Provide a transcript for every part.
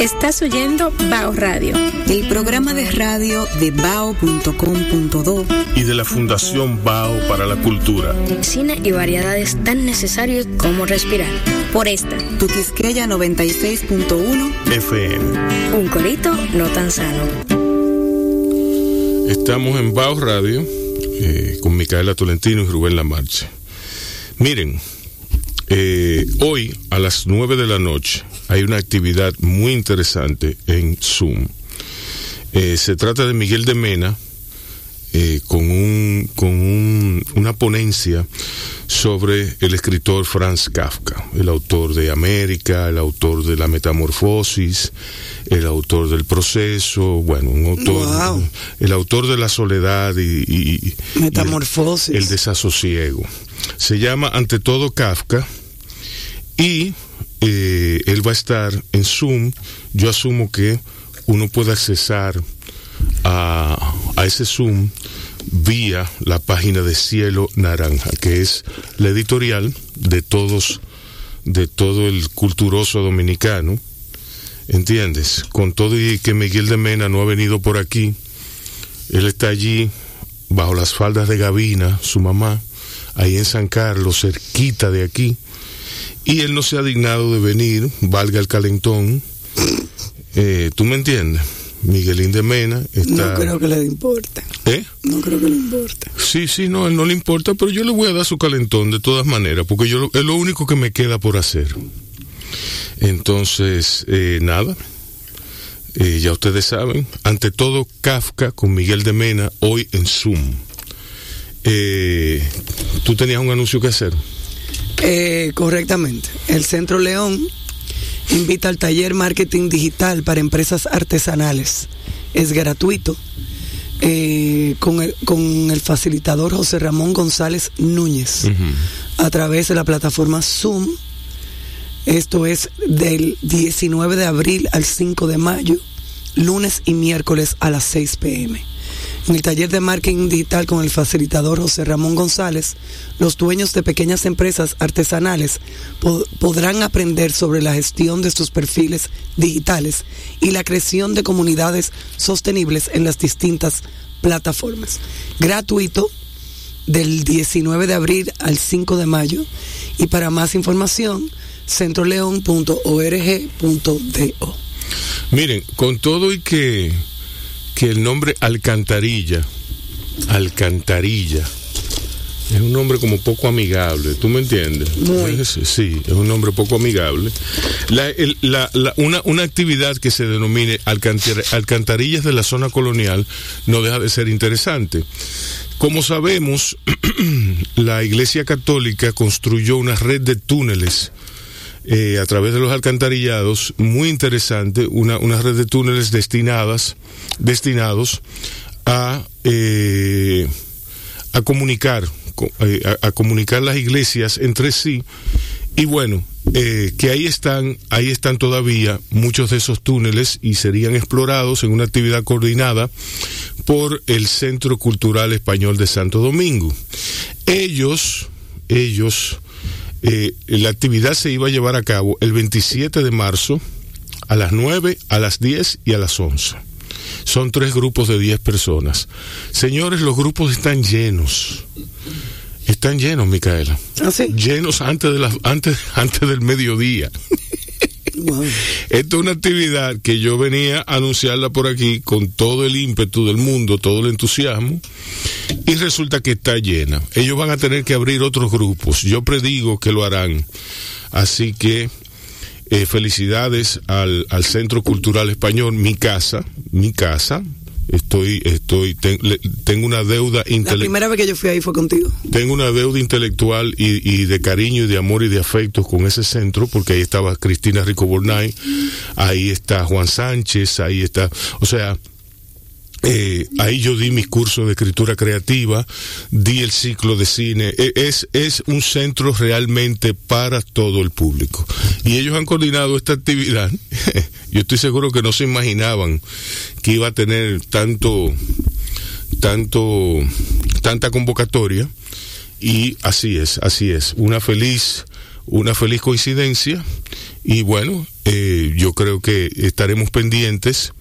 Estás oyendo Bao Radio, el programa de radio de bao.com.do y de la Fundación Bao para la Cultura. Cine y variedades tan necesarios como respirar. Por esta, tu Quisqueya 96.1 FM. Un corito no tan sano. Estamos en Bao Radio eh, con Micaela Tolentino y Rubén Lamarche. Miren, eh, hoy a las 9 de la noche hay una actividad muy interesante en Zoom. Eh, se trata de Miguel de Mena eh, con, un, con una ponencia sobre el escritor Franz Kafka, el autor de América, el autor de La Metamorfosis, el autor del Proceso, bueno, un autor, el autor de La Soledad y, Metamorfosis, el desasosiego. Se llama ante todo Kafka y eh, él va a estar en Zoom. Yo asumo que uno puede accesar a, a ese Zoom vía la página de Cielo Naranja, que es la editorial de todos, de todo el culturoso dominicano. ¿Entiendes? Con todo y que Miguel de Mena no ha venido por aquí, él está allí bajo las faldas de Gavina, su mamá, ahí en San Carlos, cerquita de aquí y él no se ha dignado de venir, valga el calentón. Eh, ¿Tú me entiendes? Miguelín de Mena está... No creo que le importe. ¿Eh? No creo que le importe. Sí, sí, no, él no le importa, pero yo le voy a dar su calentón de todas maneras, porque yo es lo único que me queda por hacer. Entonces, eh, nada, eh, ya ustedes saben, ante todo Kafka con Miguel de Mena hoy en Zoom. ¿Tú tenías un anuncio que hacer? Eh, correctamente. El Centro León invita al taller Marketing Digital para Empresas Artesanales. Es gratuito. Eh, con, el, con el facilitador José Ramón González Núñez a través de la plataforma Zoom. Esto es del 19 de abril al 5 de mayo, lunes y miércoles a las 6 pm. En el taller de marketing digital con el facilitador José Ramón González, los dueños de pequeñas empresas artesanales podrán aprender sobre la gestión de sus perfiles digitales y la creación de comunidades sostenibles en las distintas plataformas. Gratuito del 19 de abril al 5 de mayo y para más información centroleón.org.do. Miren, con todo y que que el nombre Alcantarilla, Alcantarilla, es un nombre como poco amigable, ¿tú me entiendes? Sí, es un nombre poco amigable. una, una, actividad que se denomine alcantarillas de la zona colonial no deja de ser interesante. Como sabemos, la Iglesia Católica construyó una red de túneles eh, a través de los alcantarillados, muy interesante, una, una red de túneles destinadas, destinados a, eh, a comunicar, eh, a, comunicar las iglesias entre sí. Y bueno, que ahí están, ahí están todavía muchos de esos túneles y serían explorados en una actividad coordinada por el Centro Cultural Español de Santo Domingo. Ellos, ellos, eh, la actividad se iba a llevar a cabo el 27 de marzo a las 9, a las 10 y a las 11. Son tres grupos de 10 personas. Señores, los grupos están llenos. Están llenos, Micaela. ¿Ah, llenos antes, de antes, antes del mediodía. Esta es una actividad que yo venía a anunciarla por aquí con todo el ímpetu del mundo, todo el entusiasmo, y resulta que está llena. Ellos van a tener que abrir otros grupos. Yo predigo que lo harán. Así que eh, felicidades al, al Centro Cultural Español, mi casa, mi casa, estoy, estoy, tengo una deuda intelectual. La primera vez que yo fui ahí fue contigo. Tengo una deuda intelectual y, y, de cariño y de amor y de afecto con ese centro, porque ahí estaba Cristina Rico Bornay, ahí está Juan Sánchez, ahí está, o sea, eh, ahí yo di mis cursos de escritura creativa, di el ciclo de cine. E, es, es un centro realmente para todo el público. Y ellos han coordinado esta actividad. yo estoy seguro que no se imaginaban que iba a tener tanto, tanto, tanta convocatoria. Y así es, así es. Una feliz, una feliz coincidencia. Y bueno, eh, yo creo que estaremos pendientes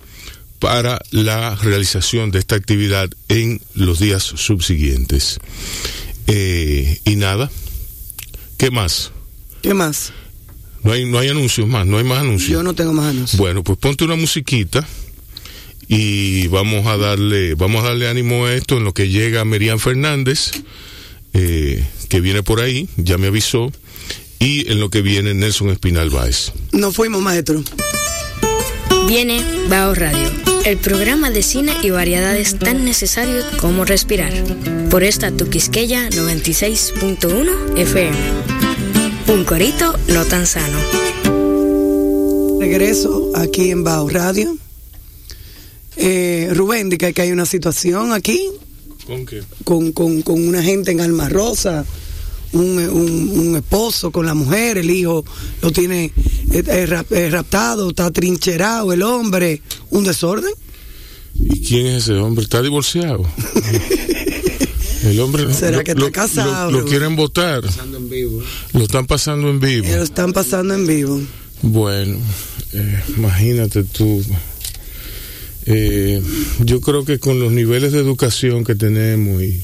para la realización de esta actividad en los días subsiguientes. Eh, y nada, ¿qué más? ¿Qué más? No hay, no hay anuncios más, no hay más anuncios. Yo no tengo más anuncios. Bueno, pues ponte una musiquita y vamos a darle, vamos a darle ánimo a esto en lo que llega Merian Fernández, eh, que viene por ahí, ya me avisó, y en lo que viene Nelson Espinal Báez. Nos fuimos, maestro. Viene Bao Radio, el programa de cine y variedades tan necesario como respirar. Por esta Tuquisqueya 96.1 FM. Un corito no tan sano. Regreso aquí en Bao Radio. Eh, Rubén, dice que hay una situación aquí ¿Con qué? con, con, con una gente en Alma Rosa, un, un, un esposo con la mujer, el hijo lo tiene eh, eh, eh, raptado, está trincherado el hombre, un desorden. ¿Y quién es ese hombre? ¿Está divorciado? El hombre ¿Será lo- que está lo- casado, Lo, quieren votar. Lo están pasando en vivo. Lo están pasando en vivo. Bueno, eh, imagínate tú. Eh, yo creo que con los niveles de educación que tenemos y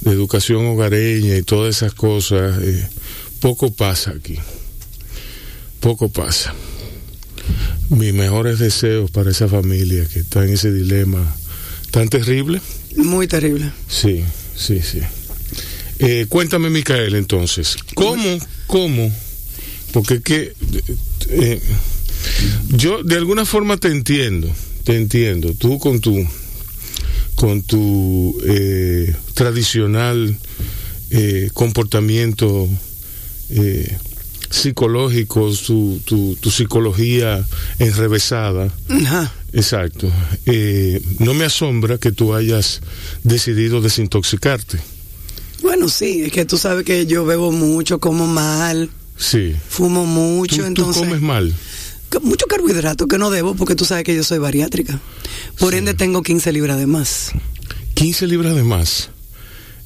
de educación hogareña y todas esas cosas, eh, poco pasa aquí. Poco pasa. Mis mejores deseos para esa familia que está en ese dilema tan terrible. Muy terrible. Sí, sí, sí. Eh, cuéntame, Micael, entonces, ¿cómo, cómo? Porque es que eh, yo de alguna forma te entiendo, te entiendo. Tú con tu con tu eh, tradicional eh, comportamiento eh, psicológico, tu, tu, tu psicología enrevesada, Ajá. Exacto. Eh, no me asombra que tú hayas decidido desintoxicarte. Bueno, sí, es que tú sabes que yo bebo mucho, como mal, Sí. fumo mucho, Tú, tú entonces comes mal. Mucho carbohidrato que no debo porque tú sabes que yo soy bariátrica. Por ende tengo 15 libras de más. 15 libras de más.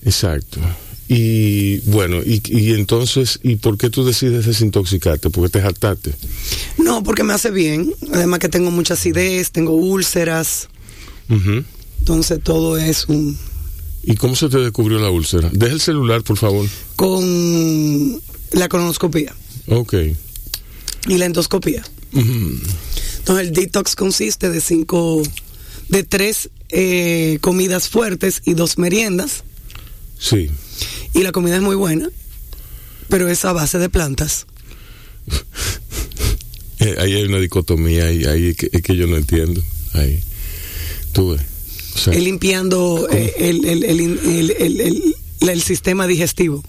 Exacto. Y bueno, y, y entonces, ¿y por qué tú decides desintoxicarte? Porque te jaltaste. No, porque me hace bien. Además que tengo mucha acidez, tengo úlceras. Entonces todo es un... ¿Y cómo se te descubrió la úlcera? Deja el celular, por favor. con la colonoscopía Ok. y la endoscopía. Entonces el detox consiste de cinco, de tres eh, comidas fuertes y dos meriendas. Sí. Y la comida es muy buena, pero es a base de plantas. Eh, ahí hay una dicotomía y ahí es que, es que yo no entiendo. Ahí. Tú. O sea, limpiando eh, el sistema digestivo.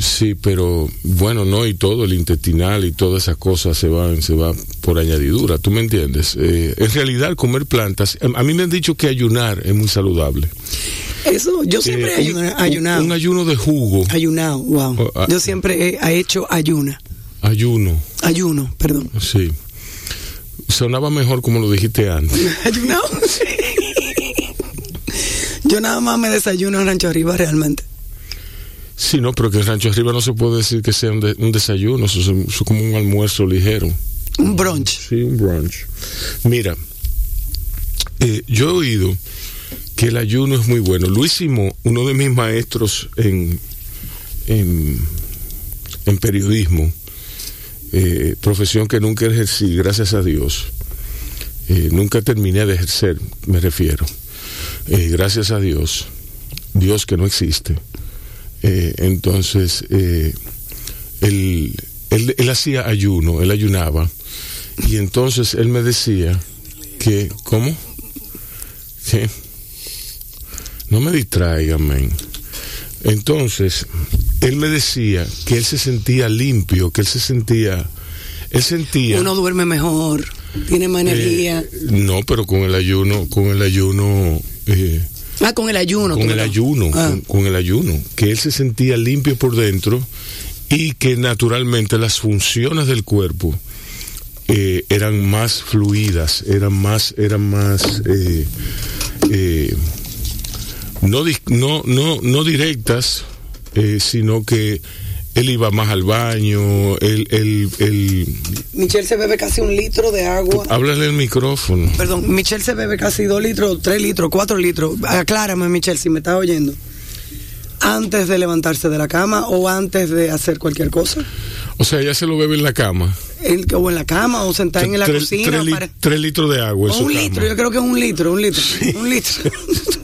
Sí, pero bueno, no, y todo, el intestinal y todas esas cosas se van, se va por añadidura, ¿tú me entiendes? Eh, en realidad, comer plantas, a a mí me han dicho que ayunar es muy saludable. Eso, yo siempre Eh, he ayuna- un- ayunado. Un, ayuno de jugo, Ayunado, wow. Yo siempre he, he hecho ayuna. ayuno, Ayuno, perdón. sí. Sonaba mejor como lo dijiste antes. ¿Ayunado? Yo nada más me desayuno en Rancho Arriba realmente. Sí, no, pero que en Rancho Arriba no se puede decir que sea un, de- un desayuno, eso es, como un almuerzo ligero. Un brunch. Sí, un brunch. Mira, eh, yo he oído que el ayuno es muy bueno. Luis Simó, uno de mis maestros en, en, en periodismo, eh, profesión que nunca ejercí, gracias a Dios, eh, nunca terminé de ejercer, me refiero. Gracias a Dios, Dios que no existe. Eh, entonces, eh, él, él, él hacía ayuno, él ayunaba, y entonces él me decía que, ¿cómo? ¿Qué? No me distraigan, men. Entonces, él me decía que él se sentía limpio, que él se sentía, él sentía... Uno duerme mejor, tiene más energía. eh, no, pero con el ayuno, con el ayuno... eh, ah, con el ayuno. con el no. ayuno, Ah. con, con el ayuno, que él se sentía limpio por dentro y que naturalmente las funciones del cuerpo eh, eran más fluidas, eran más, eran más eh, eh, no, no, no directas, eh, sino que él iba más al baño, él, él, él... Michelle se bebe casi un litro de agua. Háblale el micrófono. Perdón, Michelle se bebe casi dos litros, tres litros, cuatro litros. Aclárame, Michelle, si me estás oyendo. Antes de levantarse de la cama o antes de hacer cualquier cosa. O sea, ella se lo bebe en la cama. El, o en la cama o sentada en la tres, cocina. Tres, li para... tres, litros de agua. O un cama. litro, yo creo que es un litro, un litro. Sí. Un litro.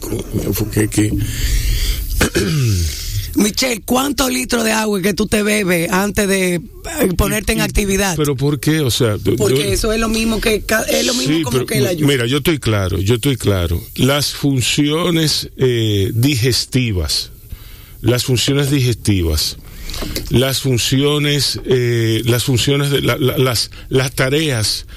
Porque que... Michelle, ¿cuántos litros de agua que tú te bebes antes de ponerte en actividad? ¿Pero por qué? O sea, porque yo, eso es lo mismo que es lo mismo sí, como pero, que la ayuda. Mira, yo estoy claro, yo estoy claro. Las funciones eh, digestivas, las funciones digestivas, las funciones, eh, las funciones de la, la, las las tareas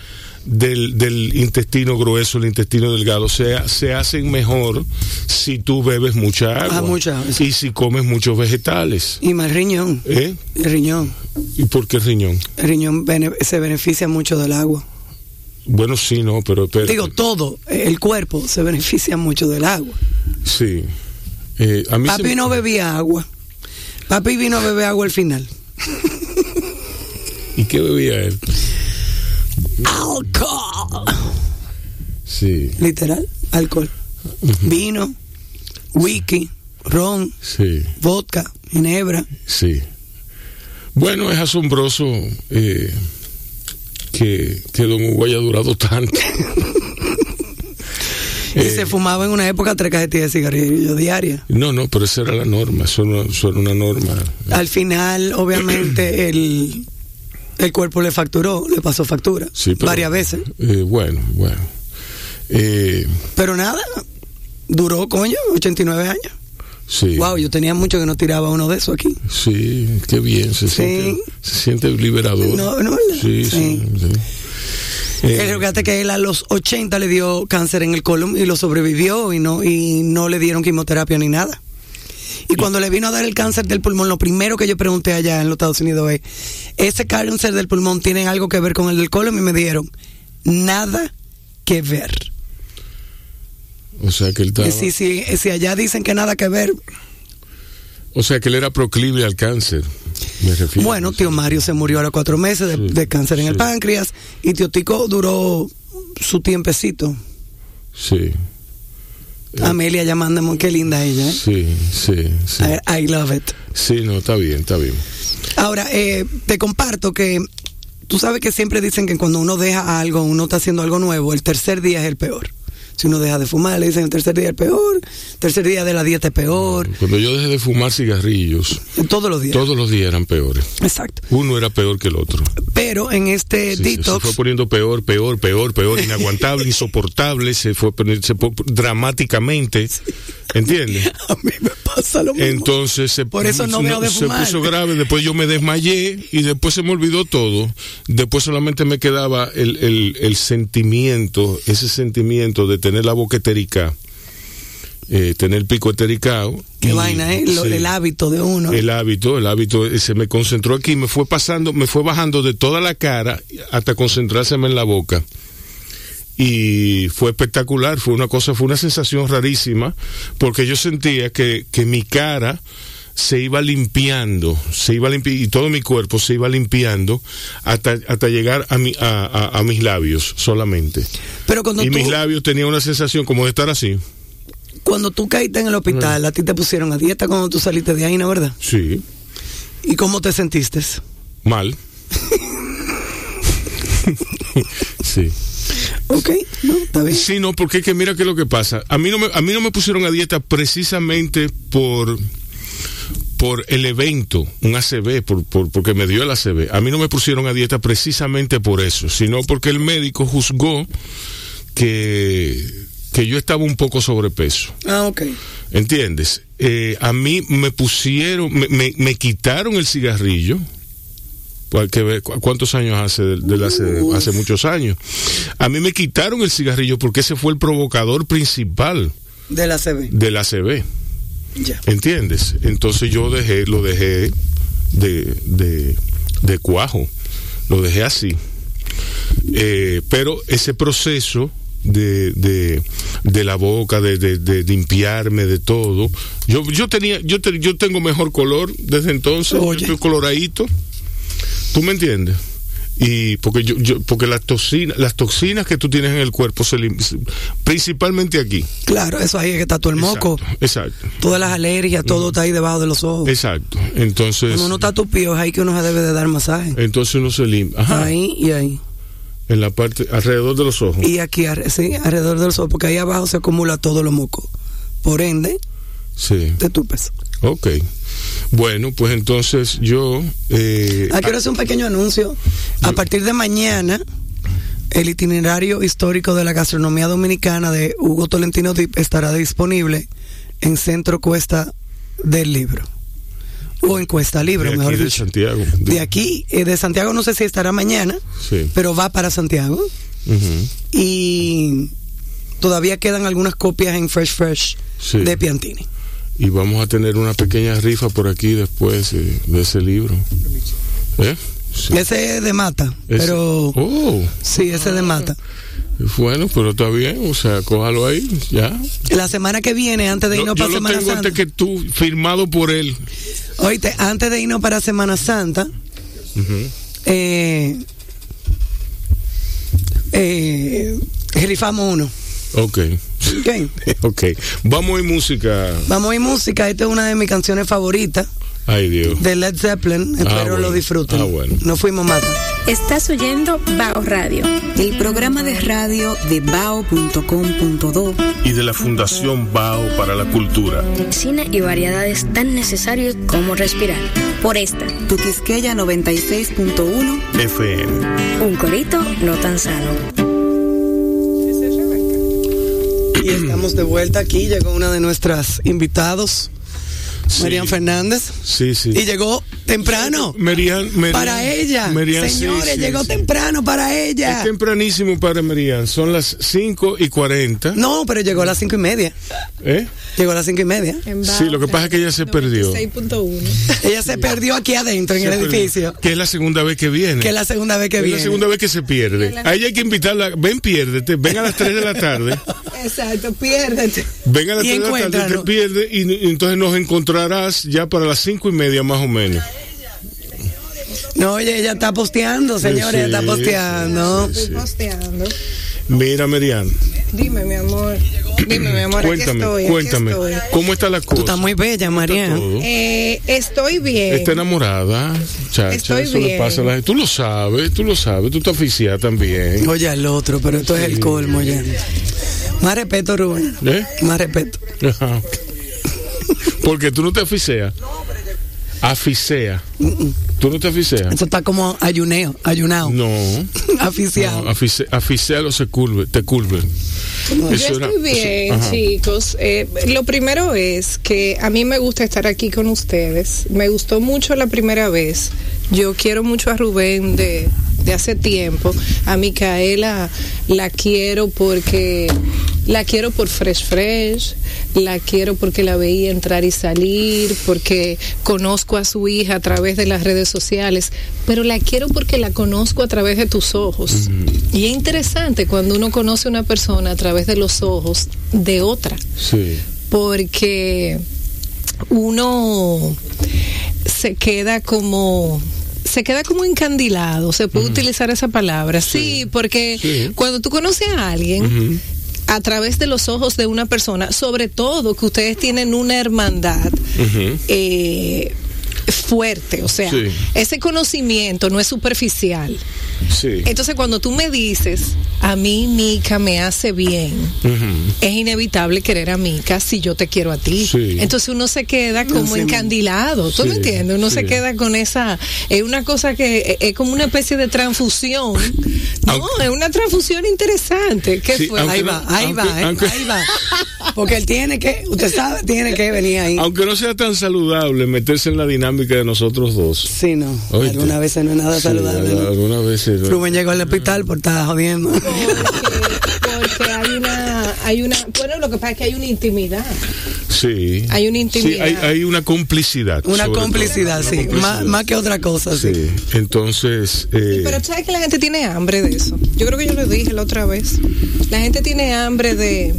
del, del, intestino grueso, el intestino delgado, se, se hacen mejor si tú bebes mucha agua. Ah, mucha, y si comes muchos vegetales. Y más riñón. ¿Eh? El riñón. ¿Y por qué riñón? El riñón bene se beneficia mucho del agua. Bueno, sí, no, pero... pero Digo, todo, el cuerpo se beneficia mucho del agua. Sí. Eh, a mí Papi no bebía agua. Papi vino a beber agua al final. ¿Y qué bebía él? Alcohol. Sí. Literal, alcohol. Uh -huh. Vino, whisky, ron, sí. vodka, ginebra. Sí. Bueno, es asombroso eh, que, que Don Hugo haya durado tanto. y eh, se fumaba en una época tres cajetillas de cigarrillo diaria. No, no, pero esa era la norma, eso, no, eso era una norma. Al final, obviamente, el, el cuerpo le facturó, le pasó factura sí, pero, varias veces. Eh, bueno, bueno. Eh, pero nada, duró, coño, 89 años. Sí. Wow, yo tenía mucho que no tiraba uno de esos aquí. Sí, qué bien, se, sí. siente, se siente liberador. No, no, sí, sí. sí, sí. Eh, fíjate que él a los 80 le dio cáncer en el colon y lo sobrevivió y no, y no le dieron quimioterapia ni nada. Y cuando le vino a dar el cáncer del pulmón, lo primero que yo pregunté allá en los Estados Unidos es, ¿ese cáncer del pulmón tiene algo que ver con el del colon? Y me dijeron, nada que ver. O sea que él estaba... Si, si, si allá dicen que nada que ver... O sea que él era proclive al cáncer. Me refiero, bueno, tío Mario se murió a los cuatro meses de, Sí, de cáncer en el páncreas y tío Tico duró su tiempecito. Sí, Amelia llamándome, qué linda ella, ¿eh? sí, sí, sí. I, I love it. Sí, no, está bien, está bien. Ahora, eh, te comparto que tú sabes que siempre dicen que cuando uno deja algo, uno está haciendo algo nuevo, el tercer día es el peor. Si uno deja de fumar, le dicen el tercer día es peor, tercer día de la dieta es peor, Cuando yo dejé de fumar cigarrillos, todos los días. todos los días eran peores. Exacto. Uno era peor que el otro. Pero en este Sí, se detox, fue poniendo peor, peor, peor, peor, inaguantable, insoportable, se fue poniendo se fue dramáticamente, ¿entiendes? a mí me pasa lo mismo. Entonces se, Por eso no dejo de se puso grave, después yo me desmayé y después se me olvidó todo. Después solamente me quedaba el, el, el sentimiento, ese sentimiento de tener la boca eterica, eh, tener el pico etericado. Qué y- vaina, ¿eh? Lo- sí. el hábito de uno. El hábito, el hábito eh, se me concentró aquí, me fue pasando, me fue bajando de toda la cara hasta concentrárseme en la boca. Y fue espectacular, fue una cosa, fue una sensación rarísima, porque yo sentía que, que mi cara se iba limpiando, se iba limpi y todo mi cuerpo se iba limpiando hasta, hasta llegar a, mi, a, a- a mis labios solamente. Pero cuando y tú, mis labios tenían una sensación como de estar así. cuando tú caíste en el Mm. hospital, a ti te pusieron a dieta cuando tú saliste de ahí, ¿no verdad? Sí, ¿Y cómo te sentiste? mal. sí. Ok, no, está bien. Sí, no, porque es que mira qué es lo que pasa. A mí no me, a mí no me pusieron a dieta precisamente por por el evento, un ACV, por, por- porque me dio el ACV. A mí no me pusieron a dieta precisamente por eso, sino porque el médico juzgó que, que yo estaba un poco sobrepeso. Ah, ok. ¿Entiendes? Eh, a mí me pusieron, me, me, me quitaron el cigarrillo. Que cuántos años hace del, del hace, hace muchos años. A mí me quitaron el cigarrillo porque ese fue el provocador principal De la CB. del ACV. ¿Entiendes? Entonces yo dejé, lo dejé de, de, de cuajo. Lo dejé así. Eh, pero ese proceso de, de, de la boca, de, de, limpiarme, de todo. Yo, yo tenía, yo, te- yo tengo mejor color desde entonces, yo estoy coloradito. ¿Tú me entiendes? Y porque yo, yo porque las toxinas, las toxinas que tú tienes en el cuerpo se principalmente aquí. Claro, eso ahí es que está todo el moco. Exacto. Exacto. Todas las alergias, todo está ahí debajo de los ojos. exacto. Entonces, Cuando uno está tupido, es ahí que uno se debe de dar masaje. entonces uno se limpia. Ajá. Ahí y ahí. En la parte alrededor de los ojos. Y aquí, sí, alrededor del sol, porque ahí abajo se acumula todo lo moco. Por ende, Sí. te tupes. Ok. Bueno, pues entonces yo. Eh, Ah, quiero hacer un pequeño anuncio. A partir de mañana, el itinerario histórico de la gastronomía dominicana de Hugo Tolentino Dip estará disponible en Centro Cuesta del Libro. O en Cuesta Libro, de mejor aquí de dicho. Santiago. De aquí, eh, de Santiago, no sé si estará mañana, Sí. pero va para Santiago. Y todavía quedan algunas copias en Fresh Fresh Sí. de Piantini. Y vamos a tener una pequeña rifa por aquí después eh, de ese libro. ¿Eh? Sí. Ese es de mata, Ese- pero Oh, sí, ese es de mata. bueno, pero está bien, o sea, cójalo ahí, ya. La semana que viene, antes de Yo, irnos yo para lo Semana tengo Santa. antes que tú, firmado por él. Oíste, antes de irnos para Semana Santa, Ujú. eh, eh, rifamos uno. Ok, Ok. ok. Vamos a ir música. Vamos a ir música. Esta es una de mis canciones favoritas Ay, Dios. de Led Zeppelin. Espero bueno. lo disfruten. Ah, bueno. Nos fuimos mata. Estás oyendo Bao Radio. El programa de radio de bao.com.do Y de la Fundación Bao para la Cultura. Cine y variedades tan necesarios como respirar. Por esta, Tu Quisqueya 96.1 FM. un corito no tan sano. Estamos de vuelta aquí. Llegó una de nuestras invitados, Sí. Marian Fernández. Sí, sí. Y llegó temprano. Merian, Merian- para ella. Merian, Señores, sí, llegó sí. temprano para ella. Es tempranísimo para Merian. Son las 5 y 40. No, pero llegó a las cinco y media. ¿Eh? Llegó a las cinco y media. Sí, lo que pasa es que ella se perdió. 6.1. Ella se perdió aquí adentro en Se el perdió. edificio. Que es la segunda vez que viene. Que es la segunda vez que Es viene. la segunda vez que se pierde. A ella hay que invitarla. Ven, piérdete. Ven a las 3 de la tarde. Exacto, piérdete. Ven a las Y 3 de la tarde, te pierdes y, y entonces nos ya para las 5 y media más o menos. No, oye, ella está posteando, señores, ella está posteando. sí, sí. Estoy posteando. Mira, Merian, Dime, mi amor. Dime, mi amor. cuéntame, aquí estoy, aquí cuéntame. estoy. ¿Cómo está la cosa? Tú estás muy bella, María. Eh, estoy bien. Está enamorada, chacha. Estoy eso le bien. pasa a la gente. Tú lo sabes, tú lo sabes. Tú estás oficial también. Oye, el otro, pero esto es el colmo ya. Más respeto, Rubén. ¿Eh? Más respeto. Ajá. Porque tú no te aficeas. Aficea. ¿Tú no te aficeas? Eso está como ayuneo, ayunado. No. Aficiado. No, aficéalo se curve, te curve. Yo estoy bien, chicos. Eh, lo primero es que a mí me gusta estar aquí con ustedes. Me gustó mucho la primera vez. Yo quiero mucho a Rubén de, de hace tiempo. A Micaela la quiero porque la quiero por Fresh Fresh. La quiero porque la veía entrar y salir, porque conozco a su hija a través de las redes sociales, pero la quiero porque la conozco a través de tus ojos. Y es interesante cuando uno conoce a una persona a través de los ojos de otra, Sí. porque uno se queda como se queda como encandilado, se puede utilizar esa palabra. Sí, porque Sí. cuando tú conoces a alguien. A través de los ojos de una persona, sobre todo que ustedes tienen una hermandad eh, fuerte, o sea, Sí. ese conocimiento no es superficial. Sí. Entonces, cuando tú me dices, a mí Mica me hace bien, es inevitable querer a Mica si yo te quiero a ti. Sí. Entonces uno se queda como encandilado, ¿tú Sí, me entiendes? Uno se queda con esa, es una cosa que es, es como una especie de transfusión. No, Aunque- es una transfusión interesante. ¿Qué Sí, fue? aunque Ahí no- va, ahí aunque- va, ¿eh? aunque- ahí va. Porque él tiene que, usted sabe, tiene que venir ahí. Aunque no sea tan saludable meterse en la dinámica de nosotros dos. Sí, no. Oíste. Algunas veces no es nada Sí, saludable. ¿no? Algunas veces. Rubén llegó al hospital por estar jodiendo. Porque, porque hay una, hay una, bueno, lo que pasa es que hay una intimidad. Sí. Hay una intimidad. Sí, hay, hay una complicidad. Una complicidad, todo. sí. Una complicidad. Más, más que otra cosa, sí. Sí, entonces. eh, Pero sabes que la gente tiene hambre de eso. Yo creo que yo lo dije la otra vez. La gente tiene hambre de,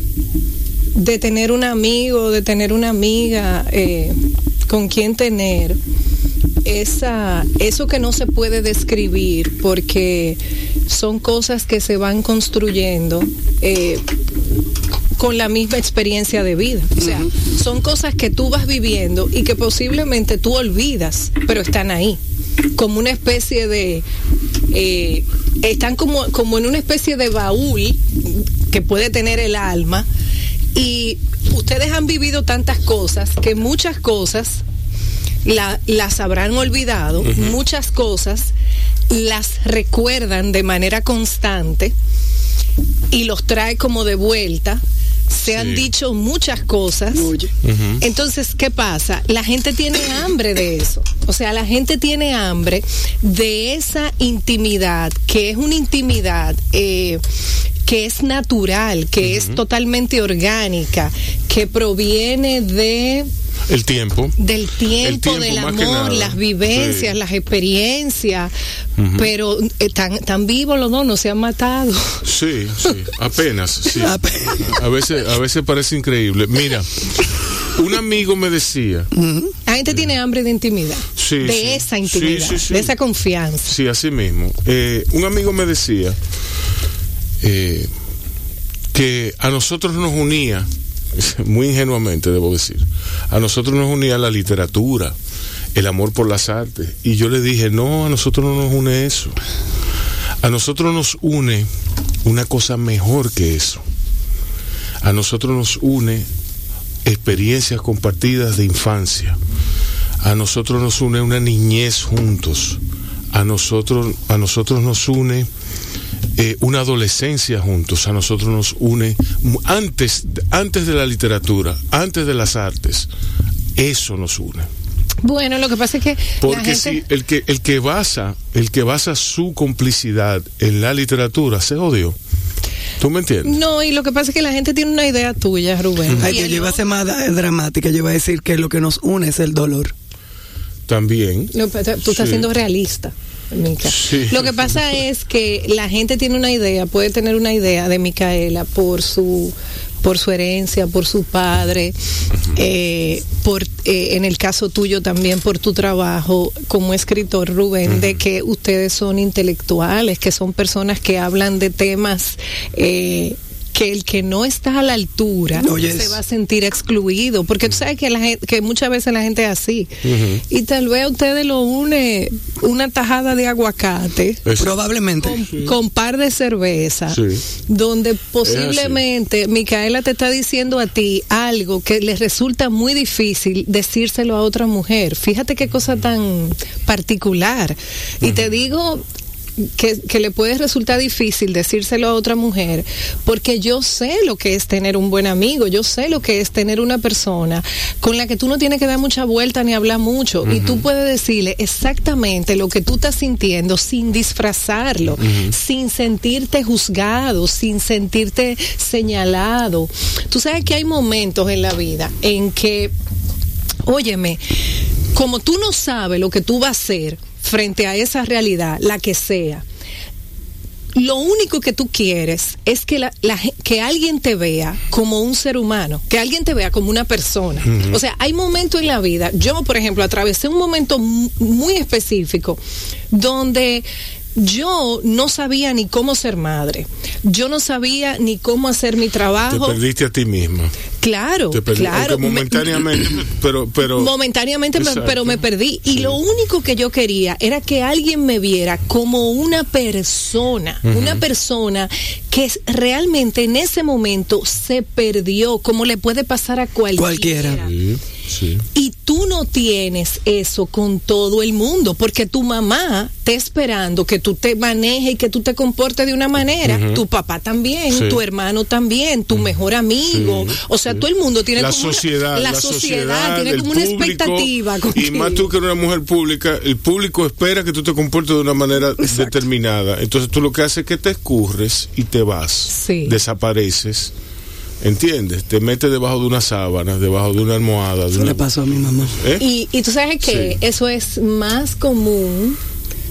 de tener un amigo, de tener una amiga eh, con quien tener esa, eso que no se puede describir porque son cosas que se van construyendo. eh, con la misma experiencia de vida. O sea, son cosas que tú vas viviendo y que posiblemente tú olvidas, pero están ahí. Como una especie de... eh, están como, como en una especie de baúl que puede tener el alma y ustedes han vivido tantas cosas que muchas cosas la- las habrán olvidado, muchas cosas las recuerdan de manera constante y los trae como de vuelta. Se han dicho muchas cosas. Entonces, ¿qué pasa? La gente tiene hambre de eso. O sea, la gente tiene hambre de esa intimidad, que es una intimidad eh, que es natural, que es totalmente orgánica, que proviene de El tiempo. del tiempo, tiempo, del amor, las vivencias, Sí. las experiencias, pero eh, tan, tan vivos los dos no se han matado. Sí, sí, apenas. Sí. Apenas. A veces, a veces parece increíble. Mira, un amigo me decía, La gente tiene hambre de intimidad, Sí, de esa intimidad, de esa confianza. sí, así mismo. Eh, un amigo me decía eh, que a nosotros nos unía, muy ingenuamente debo decir, a nosotros nos unía la literatura, el amor por las artes. Y yo le dije, no, a nosotros no nos une eso. A nosotros nos une una cosa mejor que eso. A nosotros nos une experiencias compartidas de infancia. A nosotros nos une una niñez juntos. A nosotros, a nosotros nos une eh, una adolescencia juntos. A nosotros nos une antes, antes de la literatura, antes de las artes. Eso nos une. Bueno, lo que pasa es que la Porque gente... si el que el que basa el que basa su complicidad en la literatura se odió. ¿Tú me entiendes? No, y lo que pasa es que la gente tiene una idea tuya, Rubén. Ay, que yo iba a ser más dramática, yo iba a decir que lo que nos une es el dolor. También. No, tú estás Sí. siendo realista. Mica. Sí. Lo que pasa es que la gente tiene una idea, puede tener una idea de Micaela por su por su herencia, por su padre, eh, por eh, en el caso tuyo también por tu trabajo como escritor Rubén, de que ustedes son intelectuales, que son personas que hablan de temas eh, que el que no está a la altura Oye, se va a sentir excluido, porque tú sabes que la gente, que muchas veces la gente es así, y tal vez a ustedes lo une una tajada de aguacate Es- Probablemente. con, con par de cerveza, Sí. donde posiblemente Micaela te está diciendo a ti algo que le resulta muy difícil decírselo a otra mujer. Fíjate qué cosa tan particular. Y te digo que, que le puede resultar difícil decírselo a otra mujer, porque yo sé lo que es tener un buen amigo, yo sé lo que es tener una persona con la que tú no tienes que dar mucha vuelta ni hablar mucho, y tú puedes decirle exactamente lo que tú estás sintiendo sin disfrazarlo, sin sentirte juzgado, sin sentirte señalado. Tú sabes que hay momentos en la vida en que Óyeme, como tú no sabes lo que tú vas a hacer frente a esa realidad, la que sea, lo único que tú quieres es que, la, que alguien te vea como un ser humano, que alguien te vea como una persona. O sea, hay momentos en la vida, yo por ejemplo atravesé un momento mu- muy específico donde yo no sabía ni cómo ser madre, yo no sabía ni cómo hacer mi Te trabajo. perdiste a ti misma. Claro, Te perdiste, claro. aunque me- momentáneamente, pero, pero. momentáneamente, me- pero me perdí. Y Sí. lo único que yo quería era que alguien me viera como una persona, una persona que realmente en ese momento se perdió, como le puede pasar a cualquiera. Cualquiera. Sí, sí. Y tú no tienes eso con todo el mundo, porque tu mamá está esperando que tú te manejes y que tú te comportes de una manera, tu papá también, Sí. tu hermano también, tu mejor amigo, Sí, o sea, todo el mundo tiene la como una- sociedad, la, sociedad, tiene como una público, expectativa y contigo. más tú que eres una mujer pública, el público espera que tú te comportes de una manera determinada. Entonces tú lo que haces es que te escurres y te vas, Sí. desapareces, ¿Entiendes? Te metes debajo de una sábana, debajo de una almohada. De Eso una... le pasó a mi mamá. ¿Eh? Y, y tú sabes que Sí. eso es más común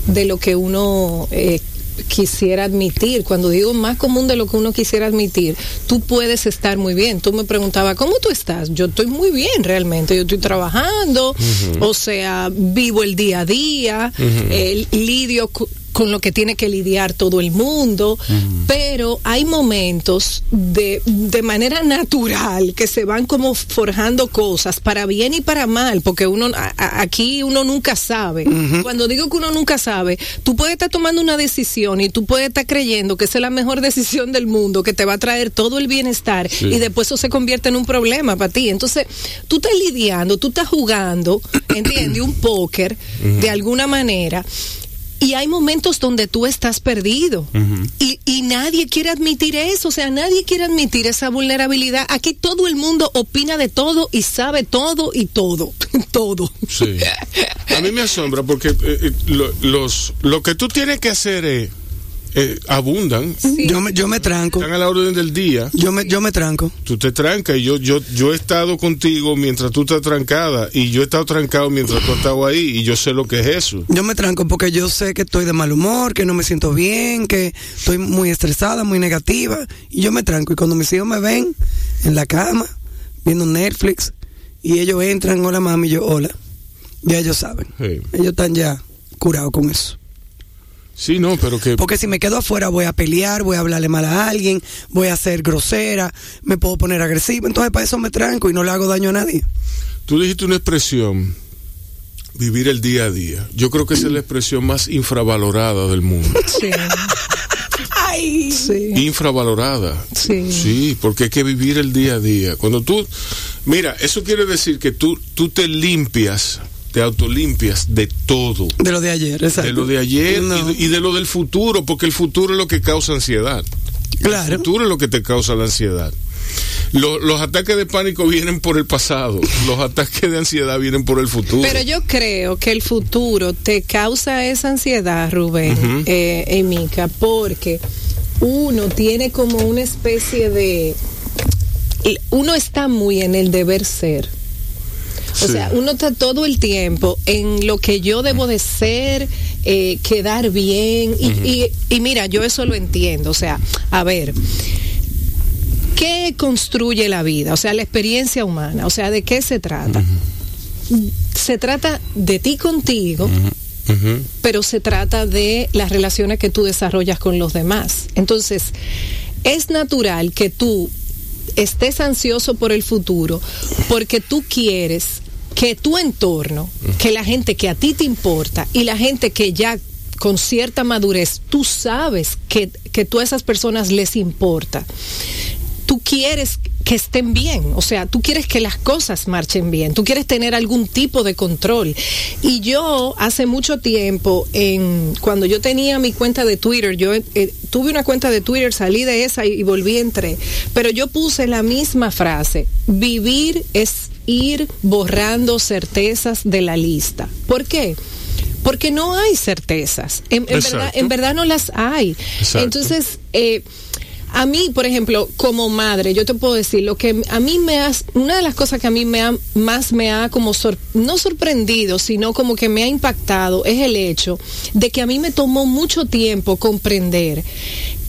de lo que uno eh, quisiera admitir. Cuando digo más común de lo que uno quisiera admitir, tú puedes estar muy bien. Tú me preguntabas, ¿cómo tú estás? Yo estoy muy bien realmente. Yo estoy trabajando, o sea, vivo el día a día, eh, lidio cu- con lo que tiene que lidiar todo el mundo, pero hay momentos de, de manera natural que se van como forjando cosas para bien y para mal, porque uno a- aquí uno nunca sabe. Cuando digo que uno nunca sabe, tú puedes estar tomando una decisión y tú puedes estar creyendo que esa es la mejor decisión del mundo, que te va a traer todo el bienestar y después eso se convierte en un problema para ti. Entonces, tú estás lidiando, tú estás jugando, ¿entiendes? Un póker de alguna manera. Y hay momentos donde tú estás perdido. y, y nadie quiere admitir eso. O sea, nadie quiere admitir esa vulnerabilidad. Aquí todo el mundo opina de todo y sabe todo y todo. todo. Sí. A mí me asombra porque eh, eh, lo, los, lo que tú tienes que hacer es, eh, abundan, Yo me, yo me tranco. están a la orden del día. Yo me, yo me tranco. Tú te trancas y yo, yo, yo he estado contigo mientras tú estás trancada y yo he estado trancado mientras tú has estado ahí y yo sé lo que es eso. Yo me tranco porque yo sé que estoy de mal humor, que no me siento bien, que estoy muy estresada, muy negativa. Y yo me tranco. Y cuando mis hijos me ven en la cama, viendo Netflix, y ellos entran, hola mami, y yo, hola. Ya ellos saben. Sí. Ellos están ya curados con eso. Sí, no, pero que... Porque si me quedo afuera voy a pelear, voy a hablarle mal a alguien, voy a ser grosera, me puedo poner agresivo. Entonces para eso me tranco y no le hago daño a nadie. Tú dijiste una expresión, vivir el día a día. Yo creo que esa es la expresión más infravalorada del mundo. Sí. Ay. Sí. Infravalorada. Sí. Sí, porque hay que vivir el día a día. Cuando tú, mira, eso quiere decir que tú, tú te limpias, te autolimpias de todo. De lo de ayer, exacto. De lo de ayer No. y, de, y de lo del futuro, porque el futuro es lo que causa ansiedad. El Claro. futuro es lo que te causa la ansiedad. Lo- los ataques de pánico vienen por el pasado, los ataques de ansiedad vienen por el futuro. Pero yo creo que el futuro te causa esa ansiedad, Rubén eh, y Mica, porque uno tiene como una especie de... Uno está muy en el deber ser. O Sí. sea, uno está todo el tiempo en lo que yo debo de ser, eh, quedar bien. Y, y- y mira, yo eso lo entiendo. O sea, a ver, ¿qué construye la vida? O sea, la experiencia humana. O sea, ¿de qué se trata? Se trata de ti contigo, pero se trata de las relaciones que tú desarrollas con los demás. Entonces, es natural que tú estés ansioso por el futuro porque tú quieres que tu entorno, que la gente que a ti te importa y la gente que ya con cierta madurez, tú sabes que, que tú a esas personas les importa. Tú quieres que estén bien, o sea, tú quieres que las cosas marchen bien, tú quieres tener algún tipo de control. Y yo hace mucho tiempo, en, cuando yo tenía mi cuenta de Twitter, yo eh, tuve una cuenta de Twitter, salí de esa y, y volví entré, pero yo puse la misma frase, vivir es ir borrando certezas de la lista. ¿Por qué? Porque no hay certezas, en, en verdad, en verdad no las hay. Exacto. Entonces, eh, a mí, por ejemplo, como madre, yo te puedo decir, lo que a mí me ha, una de las cosas que a mí me ha, más me ha como, sor- no sorprendido, sino como que me ha impactado, es el hecho de que a mí me tomó mucho tiempo comprender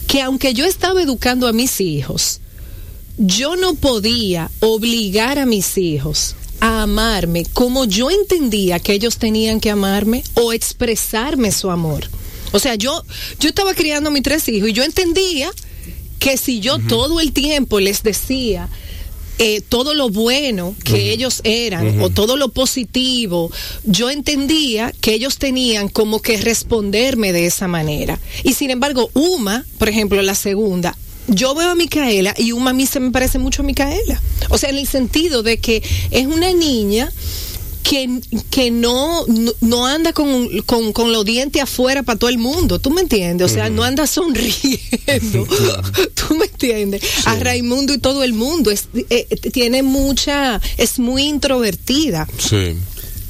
que aunque yo estaba educando a mis hijos, yo no podía obligar a mis hijos a amarme como yo entendía que ellos tenían que amarme o expresarme su amor. O sea, yo, yo estaba criando a mis tres hijos y yo entendía que si yo todo el tiempo les decía eh, todo lo bueno que ellos eran o todo lo positivo, yo entendía que ellos tenían como que responderme de esa manera. Y sin embargo, Uma, por ejemplo, la segunda, yo veo a Micaela y Uma a mí se me parece mucho a Micaela. O sea, en el sentido de que es una niña que, que no, no, no anda con, con, con los dientes afuera para todo el mundo, ¿tú me entiendes? O sea, no anda sonriendo, ¿tú me entiendes? A Raimundo y todo el mundo, es, eh, tiene mucha, es muy introvertida. Sí.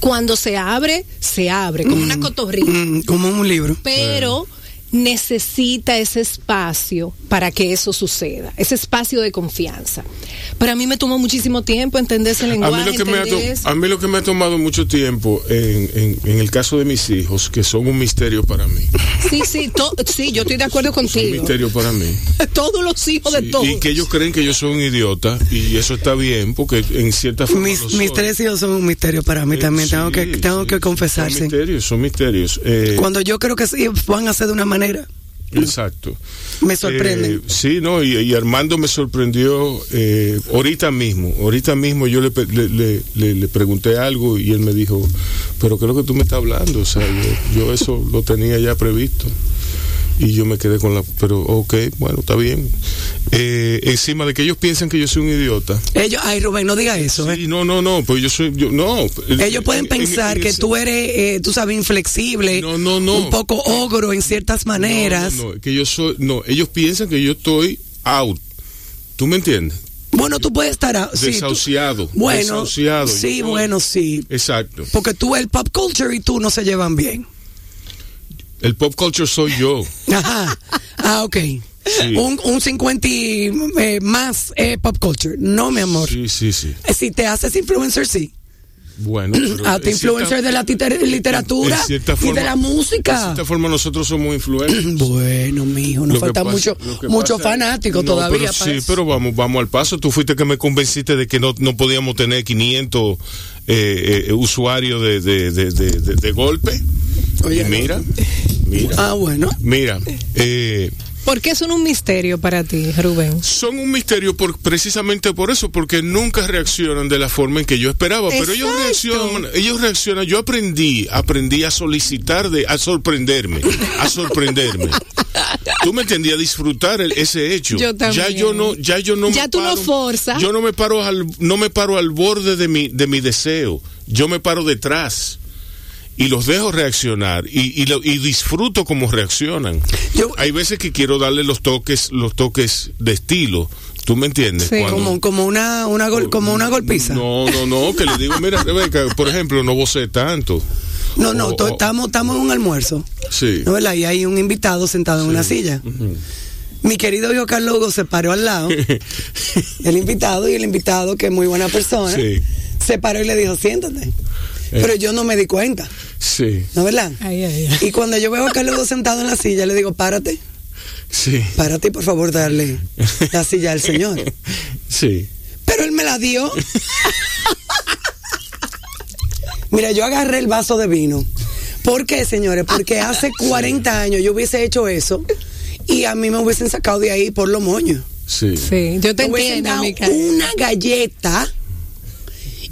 Cuando se abre, se abre, como una cotorrita Mm, como un libro. pero necesita ese espacio para que eso suceda, ese espacio de confianza. Pero a mí me tomó muchísimo tiempo entender ese lenguaje. A mí lo que, me ha, a mí lo que me ha tomado mucho tiempo en, en- en el caso de mis hijos, que son un misterio para mí. Sí, sí, to- sí, yo estoy de acuerdo Son un contigo. misterio para mí. Todos los hijos de Sí, todos. y que ellos creen que yo soy un idiota y eso está bien porque en cierta forma Mis, lo mis soy. tres hijos son un misterio para mí Eh, también. tengo sí, que, tengo sí, que sí, confesar, Son misterios, son misterios. Eh, Cuando yo creo que sí van a ser de una manera, Exacto. me sorprenden. Eh, sí, no, y, y Armando me sorprendió eh, ahorita mismo. Ahorita mismo yo le- le pregunté algo y él me dijo, pero ¿qué es lo que tú me estás hablando? O sea, yo, yo eso lo tenía ya previsto. Y yo me quedé con la... Pero, ok, bueno, está bien. Eh, encima de que ellos piensan que yo soy un idiota. Ellos, ay Rubén, no diga eso. ¿eh? No, no, no, pues yo soy... Yo, no. Ellos pueden En- en- pensar en que tú eres, eh, tú sabes, inflexible, No, no, no. un poco ogro en ciertas maneras. No, no, no, que yo soy... No, ellos piensan que yo estoy out. ¿Tú me entiendes? Bueno, tú puedes estar a- sí, tú- Desahuciado, bueno, desahuciado. sí, bueno, sí. Exacto. Porque tú, el pop culture y tú no se llevan bien. El pop culture soy yo. Ajá. Ah, ok. Sí. Un, un 50 y, eh, más eh, pop culture. No, mi amor. Sí, sí, sí. Si te haces influencer, sí. Bueno, pero Hazte en cierta- influencer de la literatura y de la De música. cierta forma nosotros somos influencers. Bueno, mijo, nos falta pasa- mucho, mucho fanático No, todavía. pero para sí, eso. pero vamos, vamos al paso. Tú fuiste que me convenciste de que no, no podíamos tener 500 eh, eh, usuarios de, de, de, de- de- de golpe. Oye, mira, mira, Ah, bueno. mira. Eh, ¿Por qué son un misterio para ti, Rubén? son un misterio por, precisamente por eso, porque nunca reaccionan de la forma en que yo esperaba, pero ellos reaccionan, ellos reaccionan, yo aprendí, aprendí a solicitar de, a sorprenderme, a sorprenderme. Tú me entendías, a disfrutar el- ese hecho. Yo también. Ya yo no, ya yo no Ya me tú no forzas. Yo no me paro al, no me paro al borde de mi, de mi deseo. Yo me paro detrás. Y los dejo reaccionar y, y, lo- y disfruto cómo reaccionan. Yo- Hay veces que quiero darle los toques, los toques de estilo. ¿Tú me entiendes? Sí. Cuando- Como, como una, una gol- como una golpiza. no, no, no, que le digo, mira, Rebeca, por ejemplo, no vocé tanto. No, no, O- estamos, estamos en un almuerzo. Sí. ¿No verdad? Y hay un invitado sentado en una silla. Mi querido hijo Carlos Hugo se paró al lado, el invitado, y el invitado, que es muy buena persona, Sí. se paró y le dijo, siéntate. Pero yo no me di cuenta, Sí, ¿no verdad? Ay, ay, ay. Y cuando yo veo a Carlos sentado en la silla, le digo, párate, sí. párate y por favor darle la silla al señor. Sí. Pero él me la dio. Mira, yo agarré el vaso de vino. ¿Por qué, señores? Porque hace 40 años yo hubiese hecho eso y a mí me hubiesen sacado de ahí por los moños. Sí. Sí, yo te entiendo, dado una galleta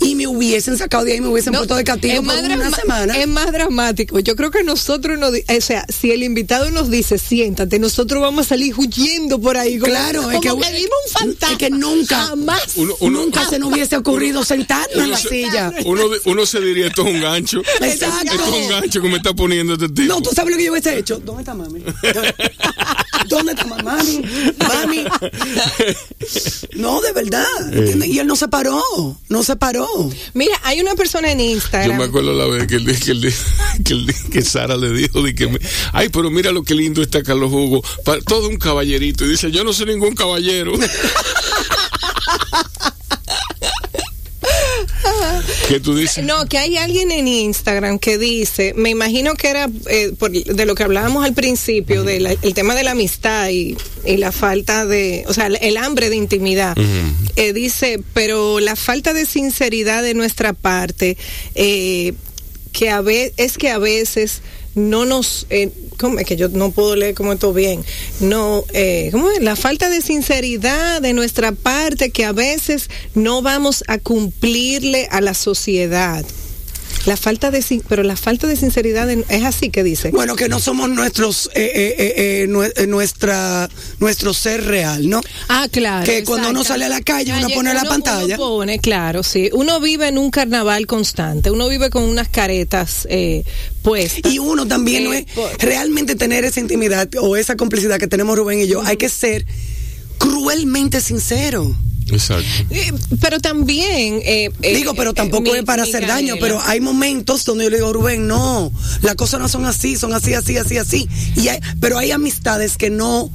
y me hubiesen sacado de ahí y me hubiesen No, puesto de castigo es por más una semana. Es más dramático. Yo creo que nosotros, nos, o sea, si el invitado nos dice siéntate, nosotros vamos a salir huyendo por ahí. Como, Claro, como es que, que vimos un fantasma. es que nunca, Jamás. Uno- uno- nunca se nos hubiese ocurrido sentarnos en la se, silla. uno se diría, esto es un gancho. Exacto. Esto es un gancho que me está poniendo este tipo. No, tú sabes lo que yo hubiese hecho. ¿Dónde está mami? ¿Dónde está ma- mami? Mami. No, de verdad. ¿entiendes? Y él no se paró. No se paró. Mira, hay una persona en Yo Instagram. me acuerdo la vez que, el, que, el, que, el- que Sara le dijo, de que me- ay, pero mira lo que lindo está Carlos Hugo, todo un caballerito. Y dice, yo no soy ningún caballero. ¿Qué tú dices? No, que hay alguien en Instagram que dice, me imagino que era eh, por- de lo que hablábamos al principio, del el tema de la amistad y, y la falta de, o sea, el, el hambre de intimidad. Eh, dice, pero la falta de sinceridad de nuestra parte, eh, que a ve- es que a veces no nos eh, ¿cómo es que yo no puedo leer como esto bien. No eh, ¿cómo es? la falta de sinceridad de nuestra parte que a veces no vamos a cumplirle a la sociedad la falta de pero la falta de sinceridad en- es así que dice Bueno, que no somos nuestros, eh, eh, eh, eh, eh, nuestra, nuestro ser real, ¿no? Ah, claro. Que cuando uno sale a la calle, uno pone la pantalla. uno pone, claro, sí. Uno vive en un carnaval constante. Uno vive con unas caretas eh, puestas. Y uno también no es por- realmente tener esa intimidad o esa complicidad que tenemos Rubén y yo. Hay que ser cruelmente sincero. Exacto. Eh, pero también... eh, eh, Digo, pero eh, tampoco mi- es para hacer daño, pero hay momentos donde yo le digo, Rubén, no, las cosas no son así, son así, así, así, así. Y hay- pero hay amistades que no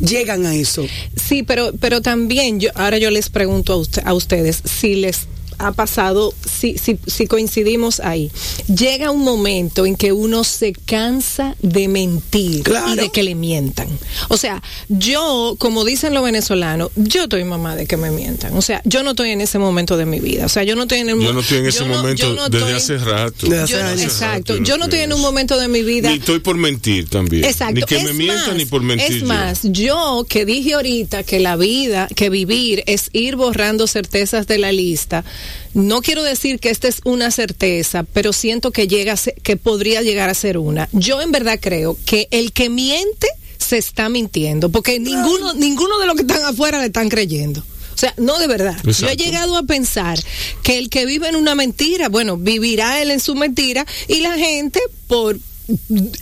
llegan a eso. Sí, pero, pero también yo, ahora yo les pregunto a, usted- a ustedes si les ha pasado, si, si, si coincidimos ahí. Llega un momento en que uno se cansa de mentir Claro. y de que le mientan. O sea, yo, como dicen los venezolanos, yo estoy mamá de que me mientan. O sea, yo no estoy en ese momento de mi vida. O sea, yo no estoy en el Yo no estoy en ese no- momento no desde estoy- hace rato. Desde hace yo no- años. exacto. Yo no estoy en un momento de mi vida. Ni estoy por mentir también. Exacto. Ni que me mientan más, ni por mentir. Es yo. más, yo que dije ahorita que la vida, que vivir es ir borrando certezas de la lista. No quiero decir que esta es una certeza, pero siento que llega a ser- que podría llegar a ser una. Yo en verdad creo que el que miente se está mintiendo, porque ninguno, ninguno de los que están afuera le están creyendo. O sea, no de verdad. Yo he llegado a pensar que el que vive en una mentira, bueno, vivirá él en su mentira y la gente por